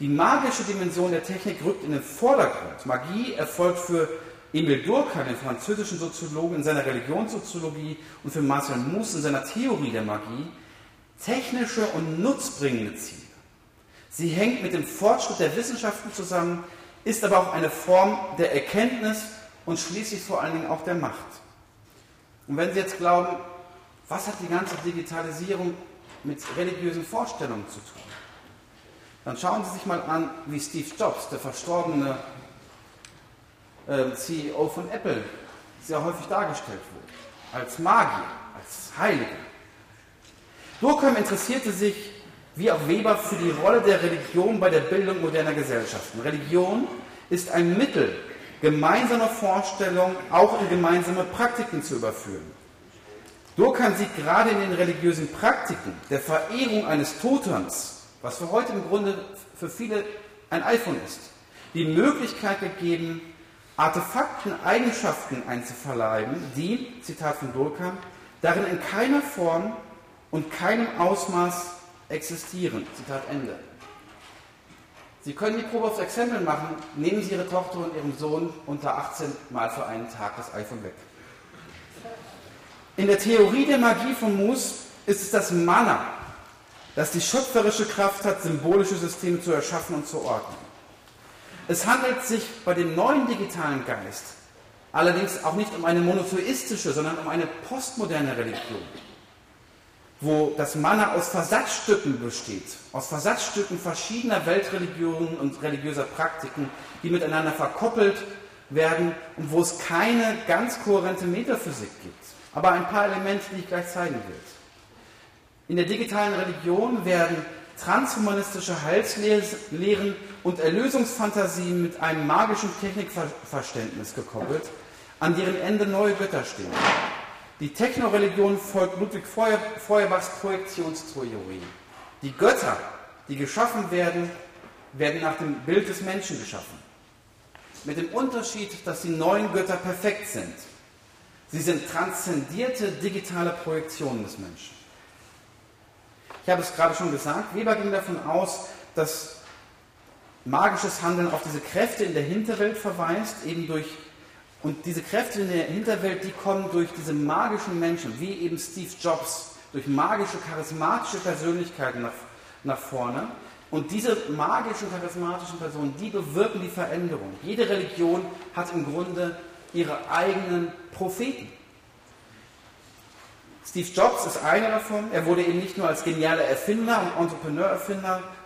Die magische Dimension der Technik rückt in den Vordergrund. Magie erfolgt für Emil Durkheim, den französischen Soziologen, in seiner Religionssoziologie und für Marcel Mauss in seiner Theorie der Magie technische und nutzbringende Ziele. Sie hängt mit dem Fortschritt der Wissenschaften zusammen, ist aber auch eine Form der Erkenntnis und schließlich vor allen Dingen auch der Macht. Und wenn Sie jetzt glauben, was hat die ganze Digitalisierung mit religiösen Vorstellungen zu tun? Dann schauen Sie sich mal an, wie Steve Jobs, der verstorbene äh, CEO von Apple, sehr häufig dargestellt wurde. Als Magier, als Heiliger. Durkheim interessierte sich, wie auch Weber, für die Rolle der Religion bei der Bildung moderner Gesellschaften. Religion ist ein Mittel, gemeinsame Vorstellungen auch in gemeinsame Praktiken zu überführen. Durkheim sieht gerade in den religiösen Praktiken der Verehrung eines Totems, was für heute im Grunde für viele ein iPhone ist, die Möglichkeit gegeben, Artefakten Eigenschaften einzuverleiben, die, Zitat von Durkheim, darin in keiner Form und keinem Ausmaß existieren. Zitat Ende. Sie können die Probe aufs Exempel machen. Nehmen Sie Ihre Tochter und Ihren Sohn unter 18 Mal für einen Tag das iPhone weg. In der Theorie der Magie von Mus ist es das Mana, das die schöpferische Kraft hat, symbolische Systeme zu erschaffen und zu ordnen. Es handelt sich bei dem neuen digitalen Geist allerdings auch nicht um eine monotheistische, sondern um eine postmoderne Religion wo das Mana aus Versatzstücken besteht, aus Versatzstücken verschiedener Weltreligionen und religiöser Praktiken, die miteinander verkoppelt werden und wo es keine ganz kohärente Metaphysik gibt. Aber ein paar Elemente, die ich gleich zeigen will. In der digitalen Religion werden transhumanistische Heilslehren und Erlösungsfantasien mit einem magischen Technikverständnis gekoppelt, an deren Ende neue Götter stehen. Die Technoreligion folgt Ludwig Feuerbachs Projektionstheorie. Die Götter, die geschaffen werden, werden nach dem Bild des Menschen geschaffen. Mit dem Unterschied, dass die neuen Götter perfekt sind. Sie sind transzendierte digitale Projektionen des Menschen. Ich habe es gerade schon gesagt, Weber ging davon aus, dass magisches Handeln auf diese Kräfte in der Hinterwelt verweist, eben durch und diese Kräfte in der Hinterwelt, die kommen durch diese magischen Menschen, wie eben Steve Jobs, durch magische, charismatische Persönlichkeiten nach, nach vorne. Und diese magischen, charismatischen Personen, die bewirken die Veränderung. Jede Religion hat im Grunde ihre eigenen Propheten. Steve Jobs ist einer davon. Er wurde eben nicht nur als genialer Erfinder und Entrepreneur,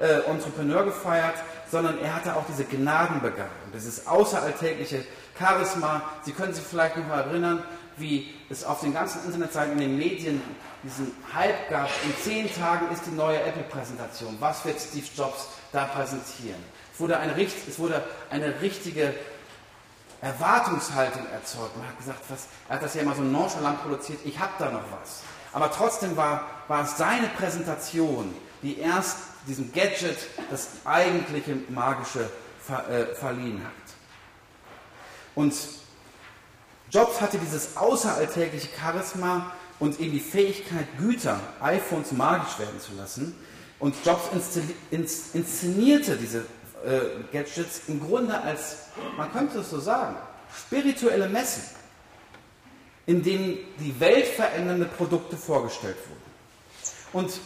äh, Entrepreneur gefeiert, sondern er hatte auch diese Gnadenbegabung, dieses außeralltägliche Charisma. Sie können sich vielleicht noch erinnern, wie es auf den ganzen Internetseiten, in den Medien diesen Hype gab. In zehn Tagen ist die neue Apple-Präsentation. Was wird Steve Jobs da präsentieren? Es wurde eine, es wurde eine richtige Erwartungshaltung erzeugt. Man hat gesagt, was, er hat das ja immer so nonchalant produziert, ich habe da noch was. Aber trotzdem war, war es seine Präsentation, die erst diesem Gadget das eigentliche Magische ver, äh, verliehen hat. Und Jobs hatte dieses außeralltägliche Charisma und eben die Fähigkeit, Güter, iPhones magisch werden zu lassen. Und Jobs inszenierte diese äh, Gadgets im Grunde als, man könnte es so sagen, spirituelle Messen, in denen die weltverändernde Produkte vorgestellt wurden. Und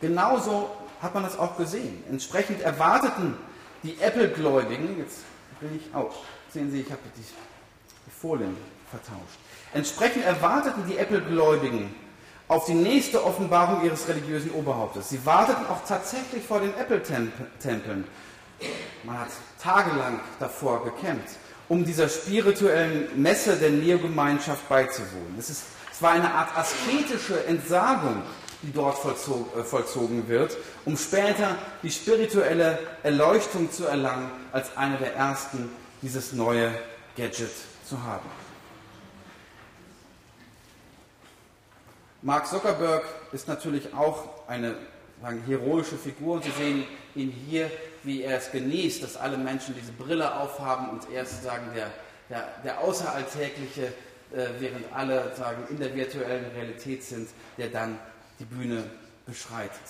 genauso hat man das auch gesehen. Entsprechend erwarteten die Apple-Gläubigen, jetzt bin ich aus, sehen Sie, ich habe die, die Folien vertauscht. Entsprechend erwarteten die Apple-Gläubigen auf die nächste Offenbarung ihres religiösen Oberhauptes. Sie warteten auch tatsächlich vor den Apple-Tempeln. Man hat tagelang davor gekämpft, um dieser spirituellen Messe der Neogemeinschaft beizuwohnen. Es, ist, es war eine Art asketische Entsagung die dort vollzog, äh, vollzogen wird, um später die spirituelle Erleuchtung zu erlangen, als einer der ersten dieses neue Gadget zu haben. Mark Zuckerberg ist natürlich auch eine sagen, heroische Figur und Sie sehen ihn hier, wie er es genießt, dass alle Menschen diese Brille aufhaben und er ist sozusagen der, der, der Außeralltägliche, äh, während alle sagen, in der virtuellen Realität sind, der dann die Bühne beschreitet.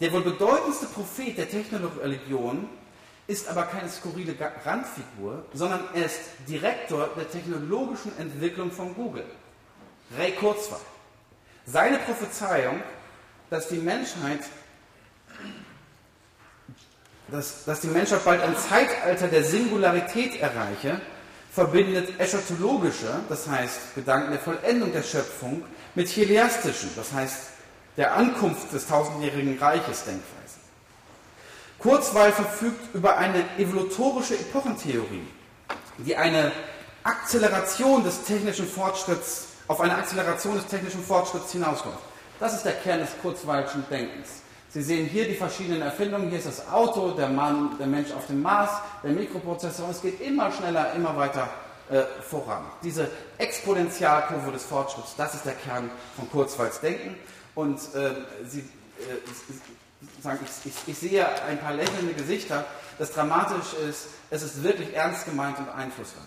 Der wohl bedeutendste Prophet der Technologie ist aber keine skurrile Randfigur, sondern er ist Direktor der technologischen Entwicklung von Google. Ray Kurzweil. Seine Prophezeiung, dass die Menschheit dass, dass die Menschheit bald ein Zeitalter der Singularität erreiche, verbindet eschatologische, das heißt Gedanken der Vollendung der Schöpfung, mit chiliastischen, das heißt der Ankunft des tausendjährigen Reiches Denkweisen. Kurzweil verfügt über eine evolutorische Epochentheorie, die eine Akzeleration des technischen Fortschritts, auf eine Akzeleration des technischen Fortschritts hinausläuft. Das ist der Kern des Kurzweilschen Denkens. Sie sehen hier die verschiedenen Erfindungen. Hier ist das Auto, der Mann, der Mensch auf dem Mars, der Mikroprozessor. Und es geht immer schneller, immer weiter äh, voran. Diese Exponentialkurve des Fortschritts, das ist der Kern von Kurzweils Denken. Und äh, Sie äh, sagen, ich, ich, ich sehe ein paar lächelnde Gesichter. Das Dramatische ist, es ist wirklich ernst gemeint und einflussreich.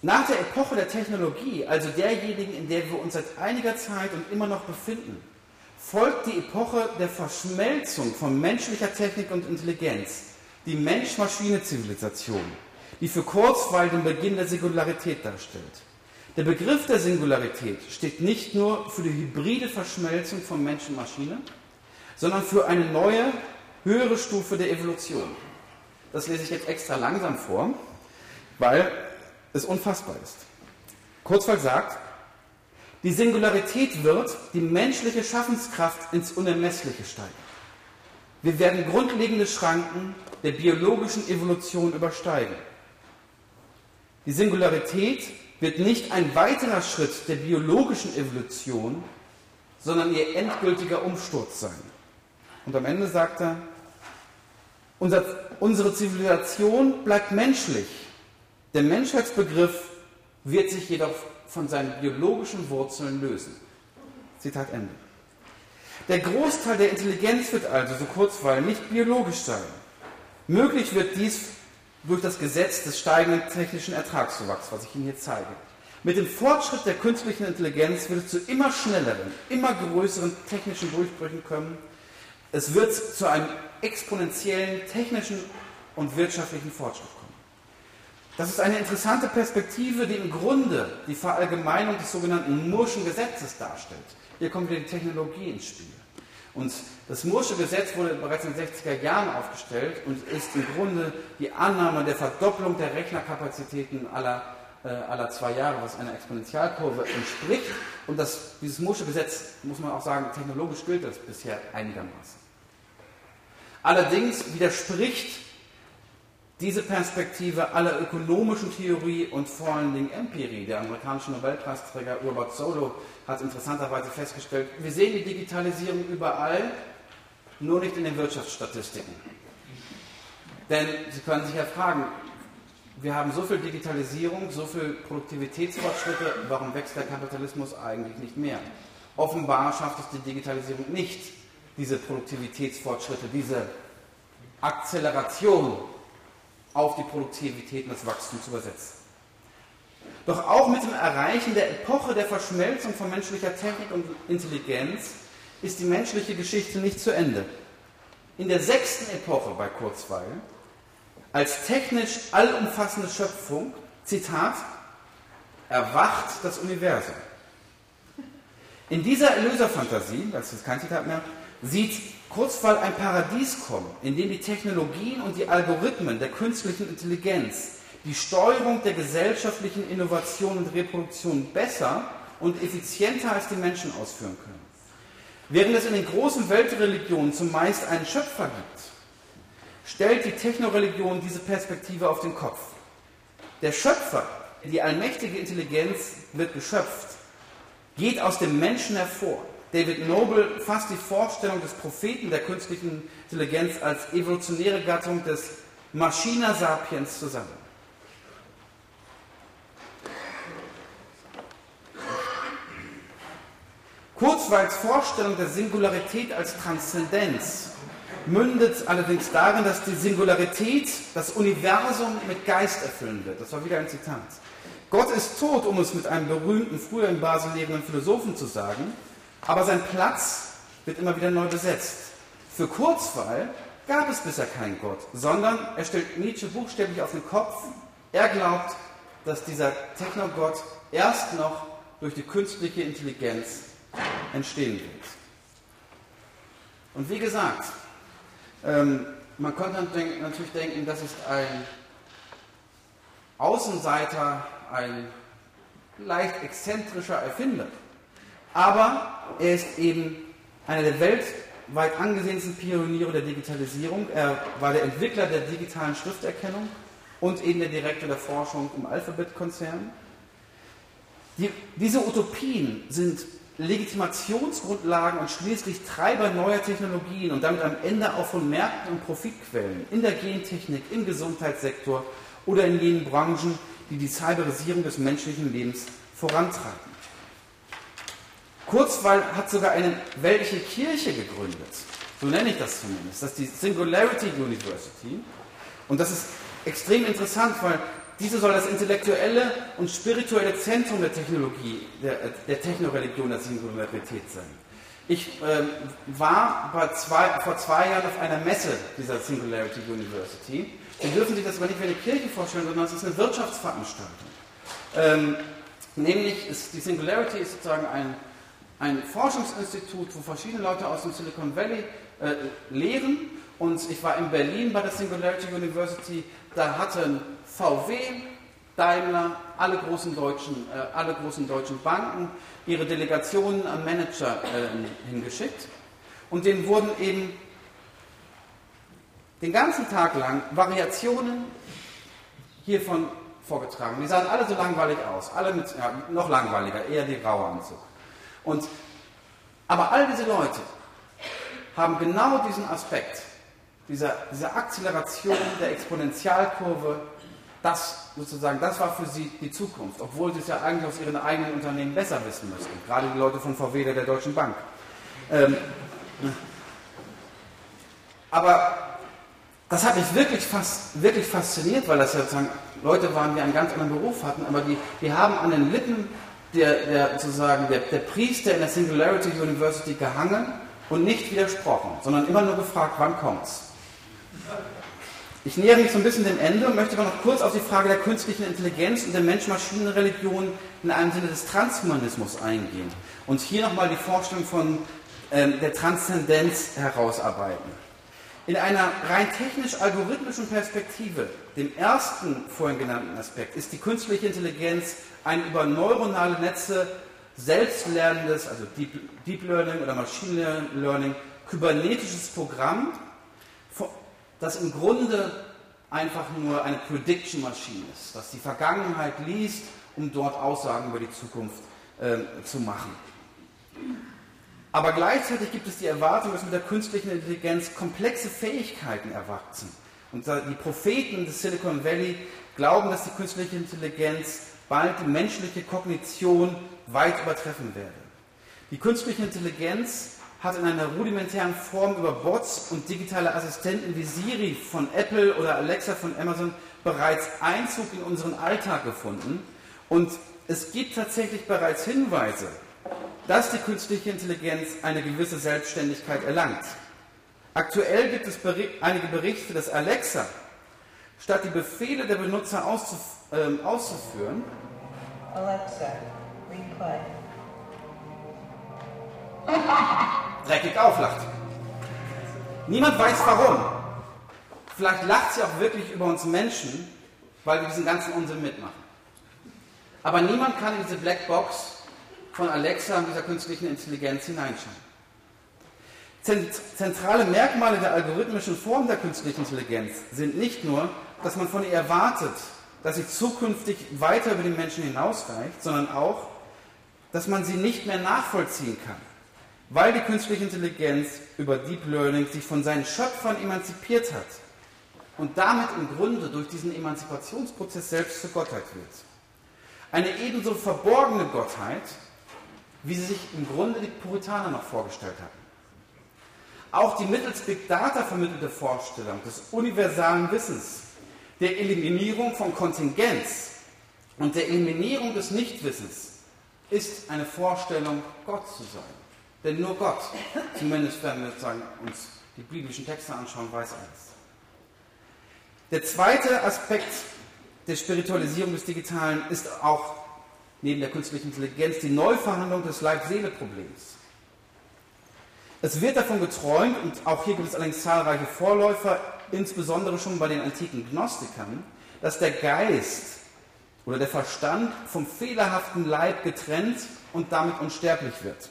Nach der Epoche der Technologie, also derjenigen, in der wir uns seit einiger Zeit und immer noch befinden, folgt die Epoche der Verschmelzung von menschlicher Technik und Intelligenz, die Mensch-Maschine-Zivilisation, die für Kurzweil den Beginn der Singularität darstellt. Der Begriff der Singularität steht nicht nur für die hybride Verschmelzung von Mensch und Maschine, sondern für eine neue, höhere Stufe der Evolution. Das lese ich jetzt extra langsam vor, weil es unfassbar ist. Kurzweil sagt, die Singularität wird die menschliche Schaffenskraft ins Unermessliche steigen. Wir werden grundlegende Schranken der biologischen Evolution übersteigen. Die Singularität wird nicht ein weiterer Schritt der biologischen Evolution, sondern ihr endgültiger Umsturz sein. Und am Ende sagt er, unser, unsere Zivilisation bleibt menschlich. Der Menschheitsbegriff wird sich jedoch von seinen biologischen Wurzeln lösen. Zitat Ende. Der Großteil der Intelligenz wird also, so kurzweil, nicht biologisch sein. Möglich wird dies durch das Gesetz des steigenden technischen Ertragszuwachs, was ich Ihnen hier zeige. Mit dem Fortschritt der künstlichen Intelligenz wird es zu immer schnelleren, immer größeren technischen Durchbrüchen kommen. Es wird zu einem exponentiellen technischen und wirtschaftlichen Fortschritt. Das ist eine interessante Perspektive, die im Grunde die Verallgemeinung des sogenannten Murschen Gesetzes darstellt. Hier kommt wieder die Technologie ins Spiel. Und das Mursche Gesetz wurde bereits in den 60er Jahren aufgestellt und ist im Grunde die Annahme der Verdopplung der Rechnerkapazitäten aller, äh, aller zwei Jahre, was einer Exponentialkurve entspricht. Und das, dieses Mursche Gesetz, muss man auch sagen, technologisch gilt das bisher einigermaßen. Allerdings widerspricht diese Perspektive aller ökonomischen Theorie und vor allen Dingen Empirie, der amerikanische Nobelpreisträger Robert Solow hat interessanterweise festgestellt, wir sehen die Digitalisierung überall, nur nicht in den Wirtschaftsstatistiken. Denn Sie können sich ja fragen, wir haben so viel Digitalisierung, so viel Produktivitätsfortschritte, warum wächst der Kapitalismus eigentlich nicht mehr? Offenbar schafft es die Digitalisierung nicht, diese Produktivitätsfortschritte, diese Akzeleration auf die Produktivität und das Wachstum zu übersetzen. Doch auch mit dem Erreichen der Epoche der Verschmelzung von menschlicher Technik und Intelligenz ist die menschliche Geschichte nicht zu Ende. In der sechsten Epoche bei Kurzweil, als technisch allumfassende Schöpfung, Zitat, erwacht das Universum. In dieser Erlöserfantasie, das ist kein Zitat mehr, sieht Kurzfall ein Paradies kommen, in dem die Technologien und die Algorithmen der künstlichen Intelligenz die Steuerung der gesellschaftlichen Innovation und Reproduktion besser und effizienter als die Menschen ausführen können. Während es in den großen Weltreligionen zumeist einen Schöpfer gibt, stellt die Technoreligion diese Perspektive auf den Kopf. Der Schöpfer, die allmächtige Intelligenz wird geschöpft, geht aus dem Menschen hervor. David Noble fasst die Vorstellung des Propheten der künstlichen Intelligenz als evolutionäre Gattung des Machina sapiens zusammen. Kurzweils Vorstellung der Singularität als Transzendenz mündet allerdings darin, dass die Singularität das Universum mit Geist erfüllen wird. Das war wieder ein Zitat. Gott ist tot, um es mit einem berühmten, früher in Basel lehrenden Philosophen zu sagen. Aber sein Platz wird immer wieder neu besetzt. Für Kurzweil gab es bisher keinen Gott, sondern er stellt Nietzsche buchstäblich auf den Kopf. Er glaubt, dass dieser Technogott erst noch durch die künstliche Intelligenz entstehen wird. Und wie gesagt, ähm, man könnte natürlich denken, das ist ein Außenseiter, ein leicht exzentrischer Erfinder. Aber er ist eben einer der weltweit angesehensten Pioniere der Digitalisierung. Er war der Entwickler der digitalen Schrifterkennung und eben der Direktor der Forschung im Alphabet-Konzern. Die, diese Utopien sind Legitimationsgrundlagen und schließlich Treiber neuer Technologien und damit am Ende auch von Märkten und Profitquellen in der Gentechnik, im Gesundheitssektor oder in jenen Branchen, die die Cyberisierung des menschlichen Lebens vorantreiben. Kurzweil hat sogar eine weltliche Kirche gegründet, so nenne ich das zumindest, das ist die Singularity University. Und das ist extrem interessant, weil diese soll das intellektuelle und spirituelle Zentrum der Technologie, der, der Technoreligion der Singularität sein. Ich äh, war zwei, vor zwei Jahren auf einer Messe dieser Singularity University. Sie dürfen sich das aber nicht wie eine Kirche vorstellen, sondern es ist eine Wirtschaftsveranstaltung. Ähm, nämlich ist die Singularity ist sozusagen ein, ein Forschungsinstitut, wo verschiedene Leute aus dem Silicon Valley äh, lehren. Und ich war in Berlin bei der Singularity University. Da hatten VW, Daimler, alle großen deutschen, äh, alle großen deutschen Banken ihre Delegationen an Manager äh, hingeschickt und denen wurden eben den ganzen Tag lang Variationen hiervon vorgetragen. Die sahen alle so langweilig aus, alle mit ja, noch langweiliger, eher die graue Anzug. Und aber all diese Leute haben genau diesen Aspekt, dieser, dieser Akzeleration der Exponentialkurve das sozusagen, das war für sie die Zukunft, obwohl sie es ja eigentlich aus ihren eigenen Unternehmen besser wissen müssten. Gerade die Leute von VW, der Deutschen Bank. Ähm, aber das hat mich wirklich, fast, wirklich fasziniert, weil das ja sozusagen Leute waren, die einen ganz anderen Beruf hatten, aber die, die haben an den Lippen der, der, sozusagen der, der Priester in der Singularity University gehangen und nicht widersprochen, sondern immer nur gefragt, wann kommt's? Ich nähere mich so ein bisschen dem Ende und möchte aber noch kurz auf die Frage der künstlichen Intelligenz und der Mensch-Maschinen-Religion in einem Sinne des Transhumanismus eingehen und hier nochmal die Vorstellung von ähm, der Transzendenz herausarbeiten. In einer rein technisch-algorithmischen Perspektive, dem ersten vorhin genannten Aspekt, ist die künstliche Intelligenz ein über neuronale Netze selbstlernendes, also Deep, Deep Learning oder Machine Learning, kybernetisches Programm, das im Grunde einfach nur eine Prediction Machine ist, das die Vergangenheit liest, um dort Aussagen über die Zukunft äh, zu machen. Aber gleichzeitig gibt es die Erwartung, dass mit der künstlichen Intelligenz komplexe Fähigkeiten erwachsen. Und die Propheten des Silicon Valley glauben, dass die künstliche Intelligenz bald die menschliche Kognition weit übertreffen werde. Die künstliche Intelligenz hat in einer rudimentären Form über Bots und digitale Assistenten wie Siri von Apple oder Alexa von Amazon bereits Einzug in unseren Alltag gefunden. Und es gibt tatsächlich bereits Hinweise, dass die künstliche Intelligenz eine gewisse Selbstständigkeit erlangt. Aktuell gibt es einige Berichte, dass Alexa, statt die Befehle der Benutzer auszuf äh, auszuführen, Alexa, replay. dreckig auflacht. Niemand weiß warum. Vielleicht lacht sie auch wirklich über uns Menschen, weil wir diesen ganzen Unsinn mitmachen. Aber niemand kann in diese Blackbox von Alexa und dieser künstlichen Intelligenz hineinschauen. Zentrale Merkmale der algorithmischen Form der künstlichen Intelligenz sind nicht nur, dass man von ihr erwartet, dass sie zukünftig weiter über den Menschen hinausreicht, sondern auch, dass man sie nicht mehr nachvollziehen kann weil die künstliche Intelligenz über Deep Learning sich von seinen Schöpfern emanzipiert hat und damit im Grunde durch diesen Emanzipationsprozess selbst zur Gottheit wird. Eine ebenso verborgene Gottheit, wie sie sich im Grunde die Puritaner noch vorgestellt hatten. Auch die mittels Big Data vermittelte Vorstellung des universalen Wissens, der Eliminierung von Kontingenz und der Eliminierung des Nichtwissens ist eine Vorstellung, Gott zu sein. Denn nur Gott, zumindest wenn wir uns die biblischen Texte anschauen, weiß alles. Der zweite Aspekt der Spiritualisierung des Digitalen ist auch neben der künstlichen Intelligenz die Neuverhandlung des Leib-Seele-Problems. Es wird davon geträumt, und auch hier gibt es allerdings zahlreiche Vorläufer, insbesondere schon bei den antiken Gnostikern, dass der Geist oder der Verstand vom fehlerhaften Leib getrennt und damit unsterblich wird.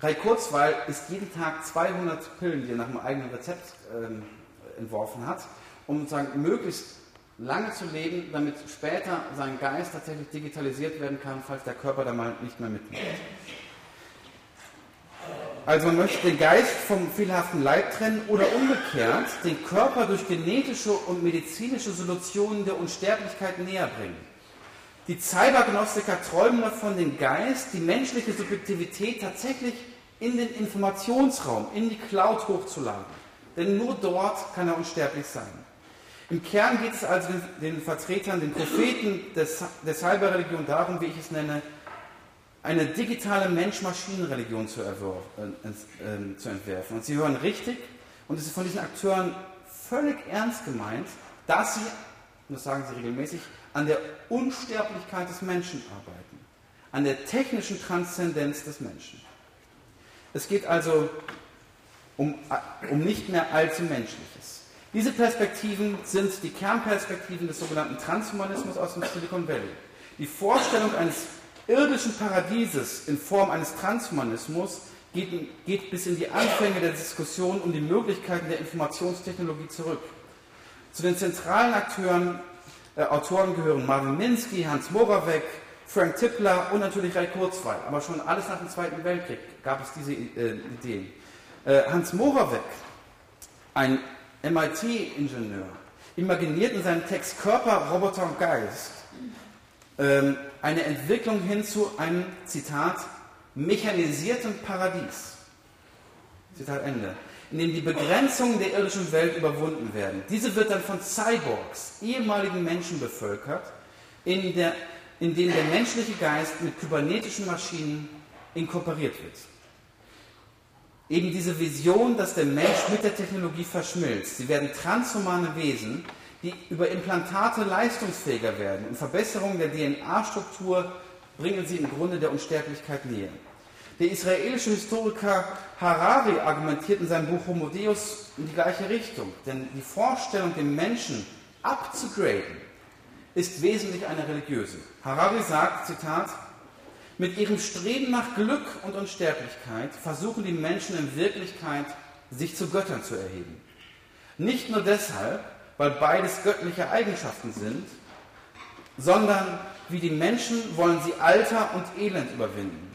Rai Kurzweil isst jeden Tag 200 Pillen, die er nach einem eigenen Rezept äh, entworfen hat, um sozusagen möglichst lange zu leben, damit später sein Geist tatsächlich digitalisiert werden kann, falls der Körper da mal nicht mehr mitmacht. Also man möchte den Geist vom fehlerhaften Leib trennen oder umgekehrt den Körper durch genetische und medizinische Solutionen der Unsterblichkeit näher bringen. Die Cybergnostiker träumen davon, den Geist, die menschliche Subjektivität tatsächlich in den Informationsraum, in die Cloud hochzuladen. Denn nur dort kann er unsterblich sein. Im Kern geht es also den, Vertretern, den Propheten der Cyberreligion darum, wie ich es nenne, eine digitale Mensch-Maschinen-Religion zu, äh, äh, zu, entwerfen. Und Sie hören richtig, und es ist von diesen Akteuren völlig ernst gemeint, dass sie, und das sagen sie regelmäßig, an der Unsterblichkeit des Menschen arbeiten, an der technischen Transzendenz des Menschen. Es geht also um, um nicht mehr allzu Menschliches. Diese Perspektiven sind die Kernperspektiven des sogenannten Transhumanismus aus dem Silicon Valley. Die Vorstellung eines irdischen Paradieses in Form eines Transhumanismus geht, geht bis in die Anfänge der Diskussion um die Möglichkeiten der Informationstechnologie zurück. Zu den zentralen Akteuren, äh, Autoren gehören Marvin Minsky, Hans Moravec, Frank Tippler und natürlich Ray Kurzweil. Aber schon alles nach dem Zweiten Weltkrieg gab es diese äh, Ideen. Äh, Hans Moravec, ein MIT-Ingenieur, imaginiert in seinem Text Körper, Roboter und Geist ähm, eine Entwicklung hin zu einem, Zitat, mechanisierten Paradies. Zitat Ende. In dem die Begrenzungen der irdischen Welt überwunden werden. Diese wird dann von Cyborgs, ehemaligen Menschen bevölkert, in, in denen der menschliche Geist mit kybernetischen Maschinen inkorporiert wird. Eben diese Vision, dass der Mensch mit der Technologie verschmilzt. Sie werden transhumane Wesen, die über Implantate leistungsfähiger werden und Verbesserungen der DNA-Struktur bringen sie im Grunde der Unsterblichkeit näher. Der israelische Historiker Harari argumentiert in seinem Buch Homo Deus in die gleiche Richtung, denn die Vorstellung, den Menschen abzugraden, ist wesentlich eine religiöse. Harari sagt, Zitat, mit ihrem Streben nach Glück und Unsterblichkeit versuchen die Menschen in Wirklichkeit, sich zu Göttern zu erheben. Nicht nur deshalb, weil beides göttliche Eigenschaften sind, sondern wie die Menschen wollen sie Alter und Elend überwinden.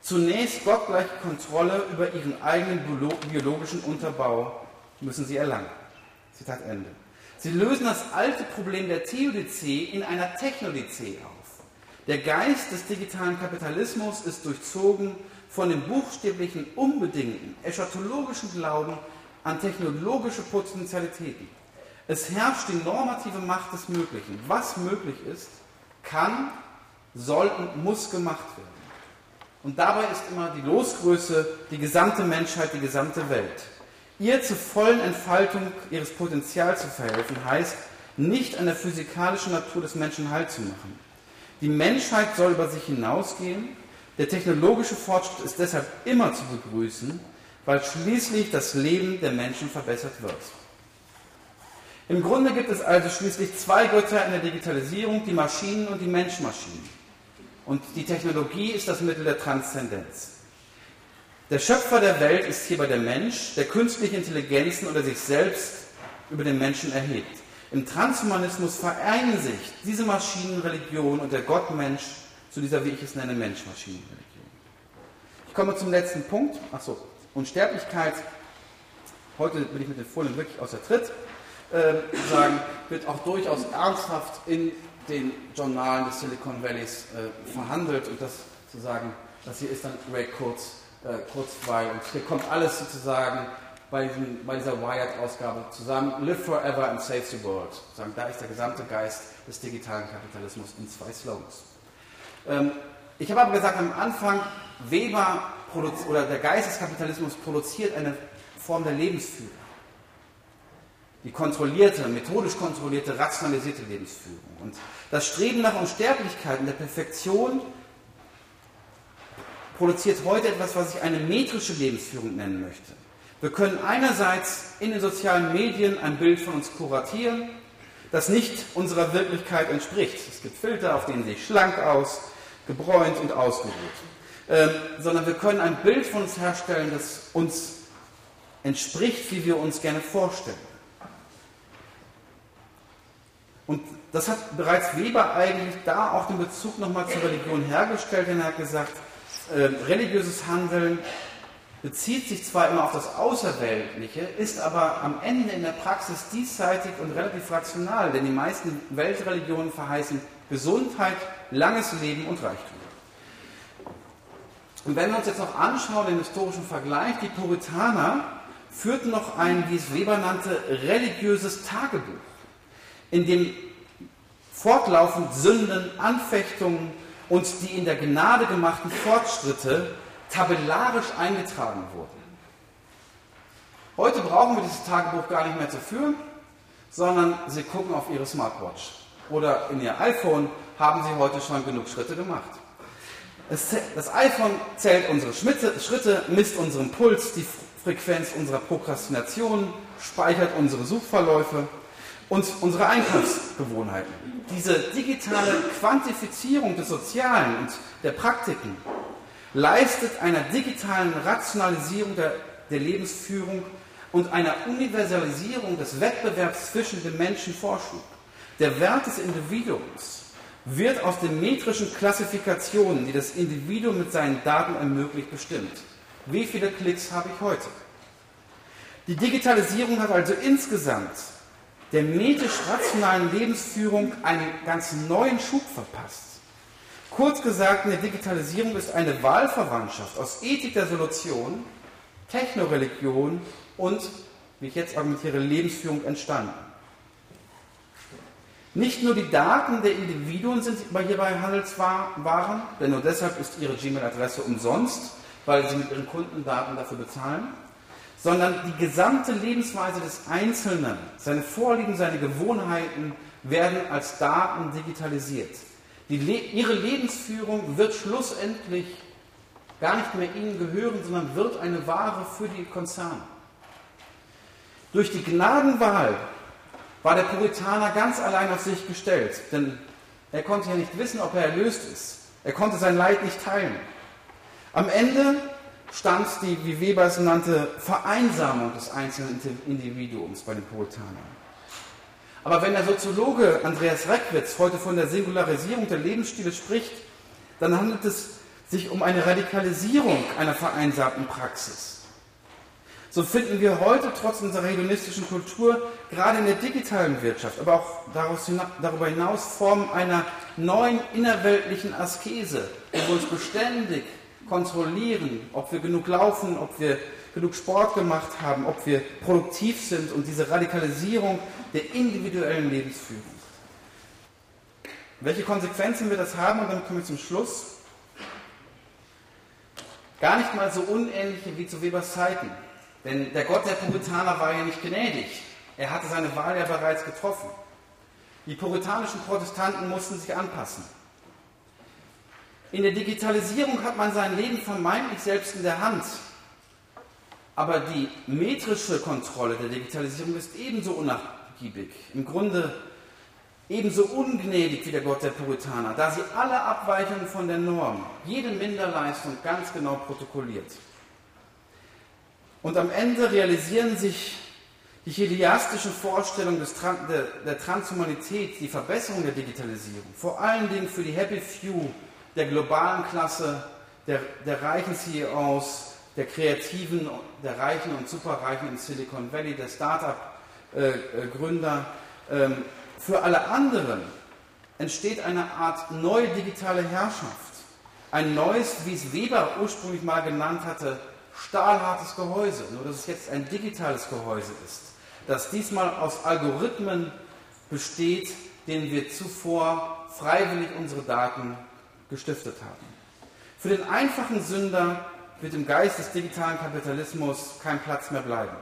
Zunächst gottgleiche Kontrolle über ihren eigenen biologischen Unterbau müssen sie erlangen. Zitat Ende. Sie lösen das alte Problem der Theodizee in einer Technodizee auf. Der Geist des digitalen Kapitalismus ist durchzogen von dem buchstäblichen, unbedingten, eschatologischen Glauben an technologische Potentialitäten. Es herrscht die normative Macht des Möglichen. Was möglich ist, kann, soll und muss gemacht werden. Und dabei ist immer die Losgröße die gesamte Menschheit, die gesamte Welt. Ihr zur vollen Entfaltung ihres Potenzials zu verhelfen, heißt, nicht an der physikalischen Natur des Menschen Halt zu machen. Die Menschheit soll über sich hinausgehen. Der technologische Fortschritt ist deshalb immer zu begrüßen, weil schließlich das Leben der Menschen verbessert wird. Im Grunde gibt es also schließlich zwei Götter in der Digitalisierung, die Maschinen und die Menschmaschinen. Und die Technologie ist das Mittel der Transzendenz. Der Schöpfer der Welt ist hierbei der Mensch, der künstliche Intelligenzen oder sich selbst über den Menschen erhebt. Im Transhumanismus vereinen sich diese Maschinenreligion und der Gottmensch zu dieser, wie ich es nenne, Mensch-Maschinen-Religion. Ich komme zum letzten Punkt. Achso, Unsterblichkeit. Heute bin ich mit den Folien wirklich außer Tritt äh, sagen, wird auch durchaus ernsthaft in den Journalen des Silicon Valleys äh, verhandelt und das zu sagen, das hier ist dann Ray Kurz, äh, Kurzweil und hier kommt alles sozusagen bei, diesem, bei dieser Wired-Ausgabe zusammen, Live Forever and Save the World. Sagen, da ist der gesamte Geist des digitalen Kapitalismus in zwei Slogans. Ähm, ich habe aber gesagt am Anfang, Weber oder der Geisteskapitalismus produziert eine Form der Lebensführung. Die kontrollierte, methodisch kontrollierte, rationalisierte Lebensführung. Und das Streben nach Unsterblichkeit und der Perfektion produziert heute etwas, was ich eine metrische Lebensführung nennen möchte. Wir können einerseits in den sozialen Medien ein Bild von uns kuratieren, das nicht unserer Wirklichkeit entspricht. Es gibt Filter, auf denen sehe ich schlank aus, gebräunt und ausgeruht. Ähm, sondern wir können ein Bild von uns herstellen, das uns entspricht, wie wir uns gerne vorstellen. Und das hat bereits Weber eigentlich da auch den Bezug nochmal zur Religion hergestellt, denn er hat gesagt, äh, religiöses Handeln bezieht sich zwar immer auf das Außerweltliche, ist aber am Ende in der Praxis diesseitig und relativ rational, denn die meisten Weltreligionen verheißen Gesundheit, langes Leben und Reichtum. Und wenn wir uns jetzt noch anschauen, den historischen Vergleich, die Puritaner führten noch ein, wie es Weber nannte, religiöses Tagebuch, in dem fortlaufend Sünden, Anfechtungen und die in der Gnade gemachten Fortschritte tabellarisch eingetragen wurden. Heute brauchen wir dieses Tagebuch gar nicht mehr zu führen, sondern Sie gucken auf Ihre Smartwatch oder in Ihr iPhone haben Sie heute schon genug Schritte gemacht. Das iPhone zählt unsere Schritte, misst unseren Puls, die Frequenz unserer Prokrastination, speichert unsere Suchverläufe und unsere Einkaufsgewohnheiten. Diese digitale Quantifizierung des Sozialen und der Praktiken leistet einer digitalen Rationalisierung der, der Lebensführung und einer Universalisierung des Wettbewerbs zwischen den Menschen Vorschub. Der Wert des Individuums wird aus den metrischen Klassifikationen, die das Individuum mit seinen Daten ermöglicht, bestimmt. Wie viele Klicks habe ich heute? Die Digitalisierung hat also insgesamt der methisch-rationalen Lebensführung einen ganz neuen Schub verpasst. Kurz gesagt, eine Digitalisierung ist eine Wahlverwandtschaft aus Ethik der Solution, Technoreligion und, wie ich jetzt argumentiere, Lebensführung entstanden. Nicht nur die Daten der Individuen sind hierbei Handelswaren, denn nur deshalb ist ihre Gmail-Adresse umsonst, weil sie mit ihren Kundendaten dafür bezahlen, sondern die gesamte Lebensweise des Einzelnen, seine Vorlieben, seine Gewohnheiten werden als Daten digitalisiert. Le ihre Lebensführung wird schlussendlich gar nicht mehr ihnen gehören, sondern wird eine Ware für die Konzerne. Durch die Gnadenwahl war der Puritaner ganz allein auf sich gestellt, denn er konnte ja nicht wissen, ob er erlöst ist. Er konnte sein Leid nicht teilen. Am Ende stand die, wie Weber es nannte, Vereinsamung des einzelnen Individuums bei den Puritanern. Aber wenn der Soziologe Andreas Reckwitz heute von der Singularisierung der Lebensstile spricht, dann handelt es sich um eine Radikalisierung einer vereinsamten Praxis. So finden wir heute trotz unserer hedonistischen Kultur gerade in der digitalen Wirtschaft, aber auch darüber hinaus Formen einer neuen innerweltlichen Askese, wo wir uns beständig kontrollieren, ob wir genug laufen, ob wir genug Sport gemacht haben, ob wir produktiv sind und diese Radikalisierung der individuellen Lebensführung. Welche Konsequenzen wird das haben? Und dann kommen wir zum Schluss. Gar nicht mal so unähnliche wie zu Webers Zeiten. Denn der Gott der Puritaner war ja nicht gnädig. Er hatte seine Wahl ja bereits getroffen. Die puritanischen Protestanten mussten sich anpassen. In der Digitalisierung hat man sein Leben vermeintlich selbst in der Hand. Aber die metrische Kontrolle der Digitalisierung ist ebenso unnachgiebig, im Grunde ebenso ungnädig wie der Gott der Puritaner, da sie alle Abweichungen von der Norm, jede Minderleistung ganz genau protokolliert. Und am Ende realisieren sich die chiliastischen Vorstellungen des, der, der Transhumanität, die Verbesserung der Digitalisierung, vor allen Dingen für die Happy Few der globalen Klasse, der, der reichen CEOs, der Kreativen, der Reichen und Superreichen im Silicon Valley, der Start-up-Gründer. Äh, ähm, für alle anderen entsteht eine Art neue digitale Herrschaft. Ein neues, wie es Weber ursprünglich mal genannt hatte, stahlhartes Gehäuse, nur dass es jetzt ein digitales Gehäuse ist, das diesmal aus Algorithmen besteht, denen wir zuvor freiwillig unsere Daten gestiftet haben. Für den einfachen Sünder wird im Geist des digitalen Kapitalismus kein Platz mehr bleiben.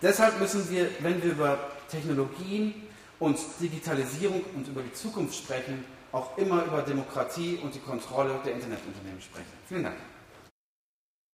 Deshalb müssen wir, wenn wir über Technologien und Digitalisierung und über die Zukunft sprechen, auch immer über Demokratie und die Kontrolle der Internetunternehmen sprechen. Vielen Dank.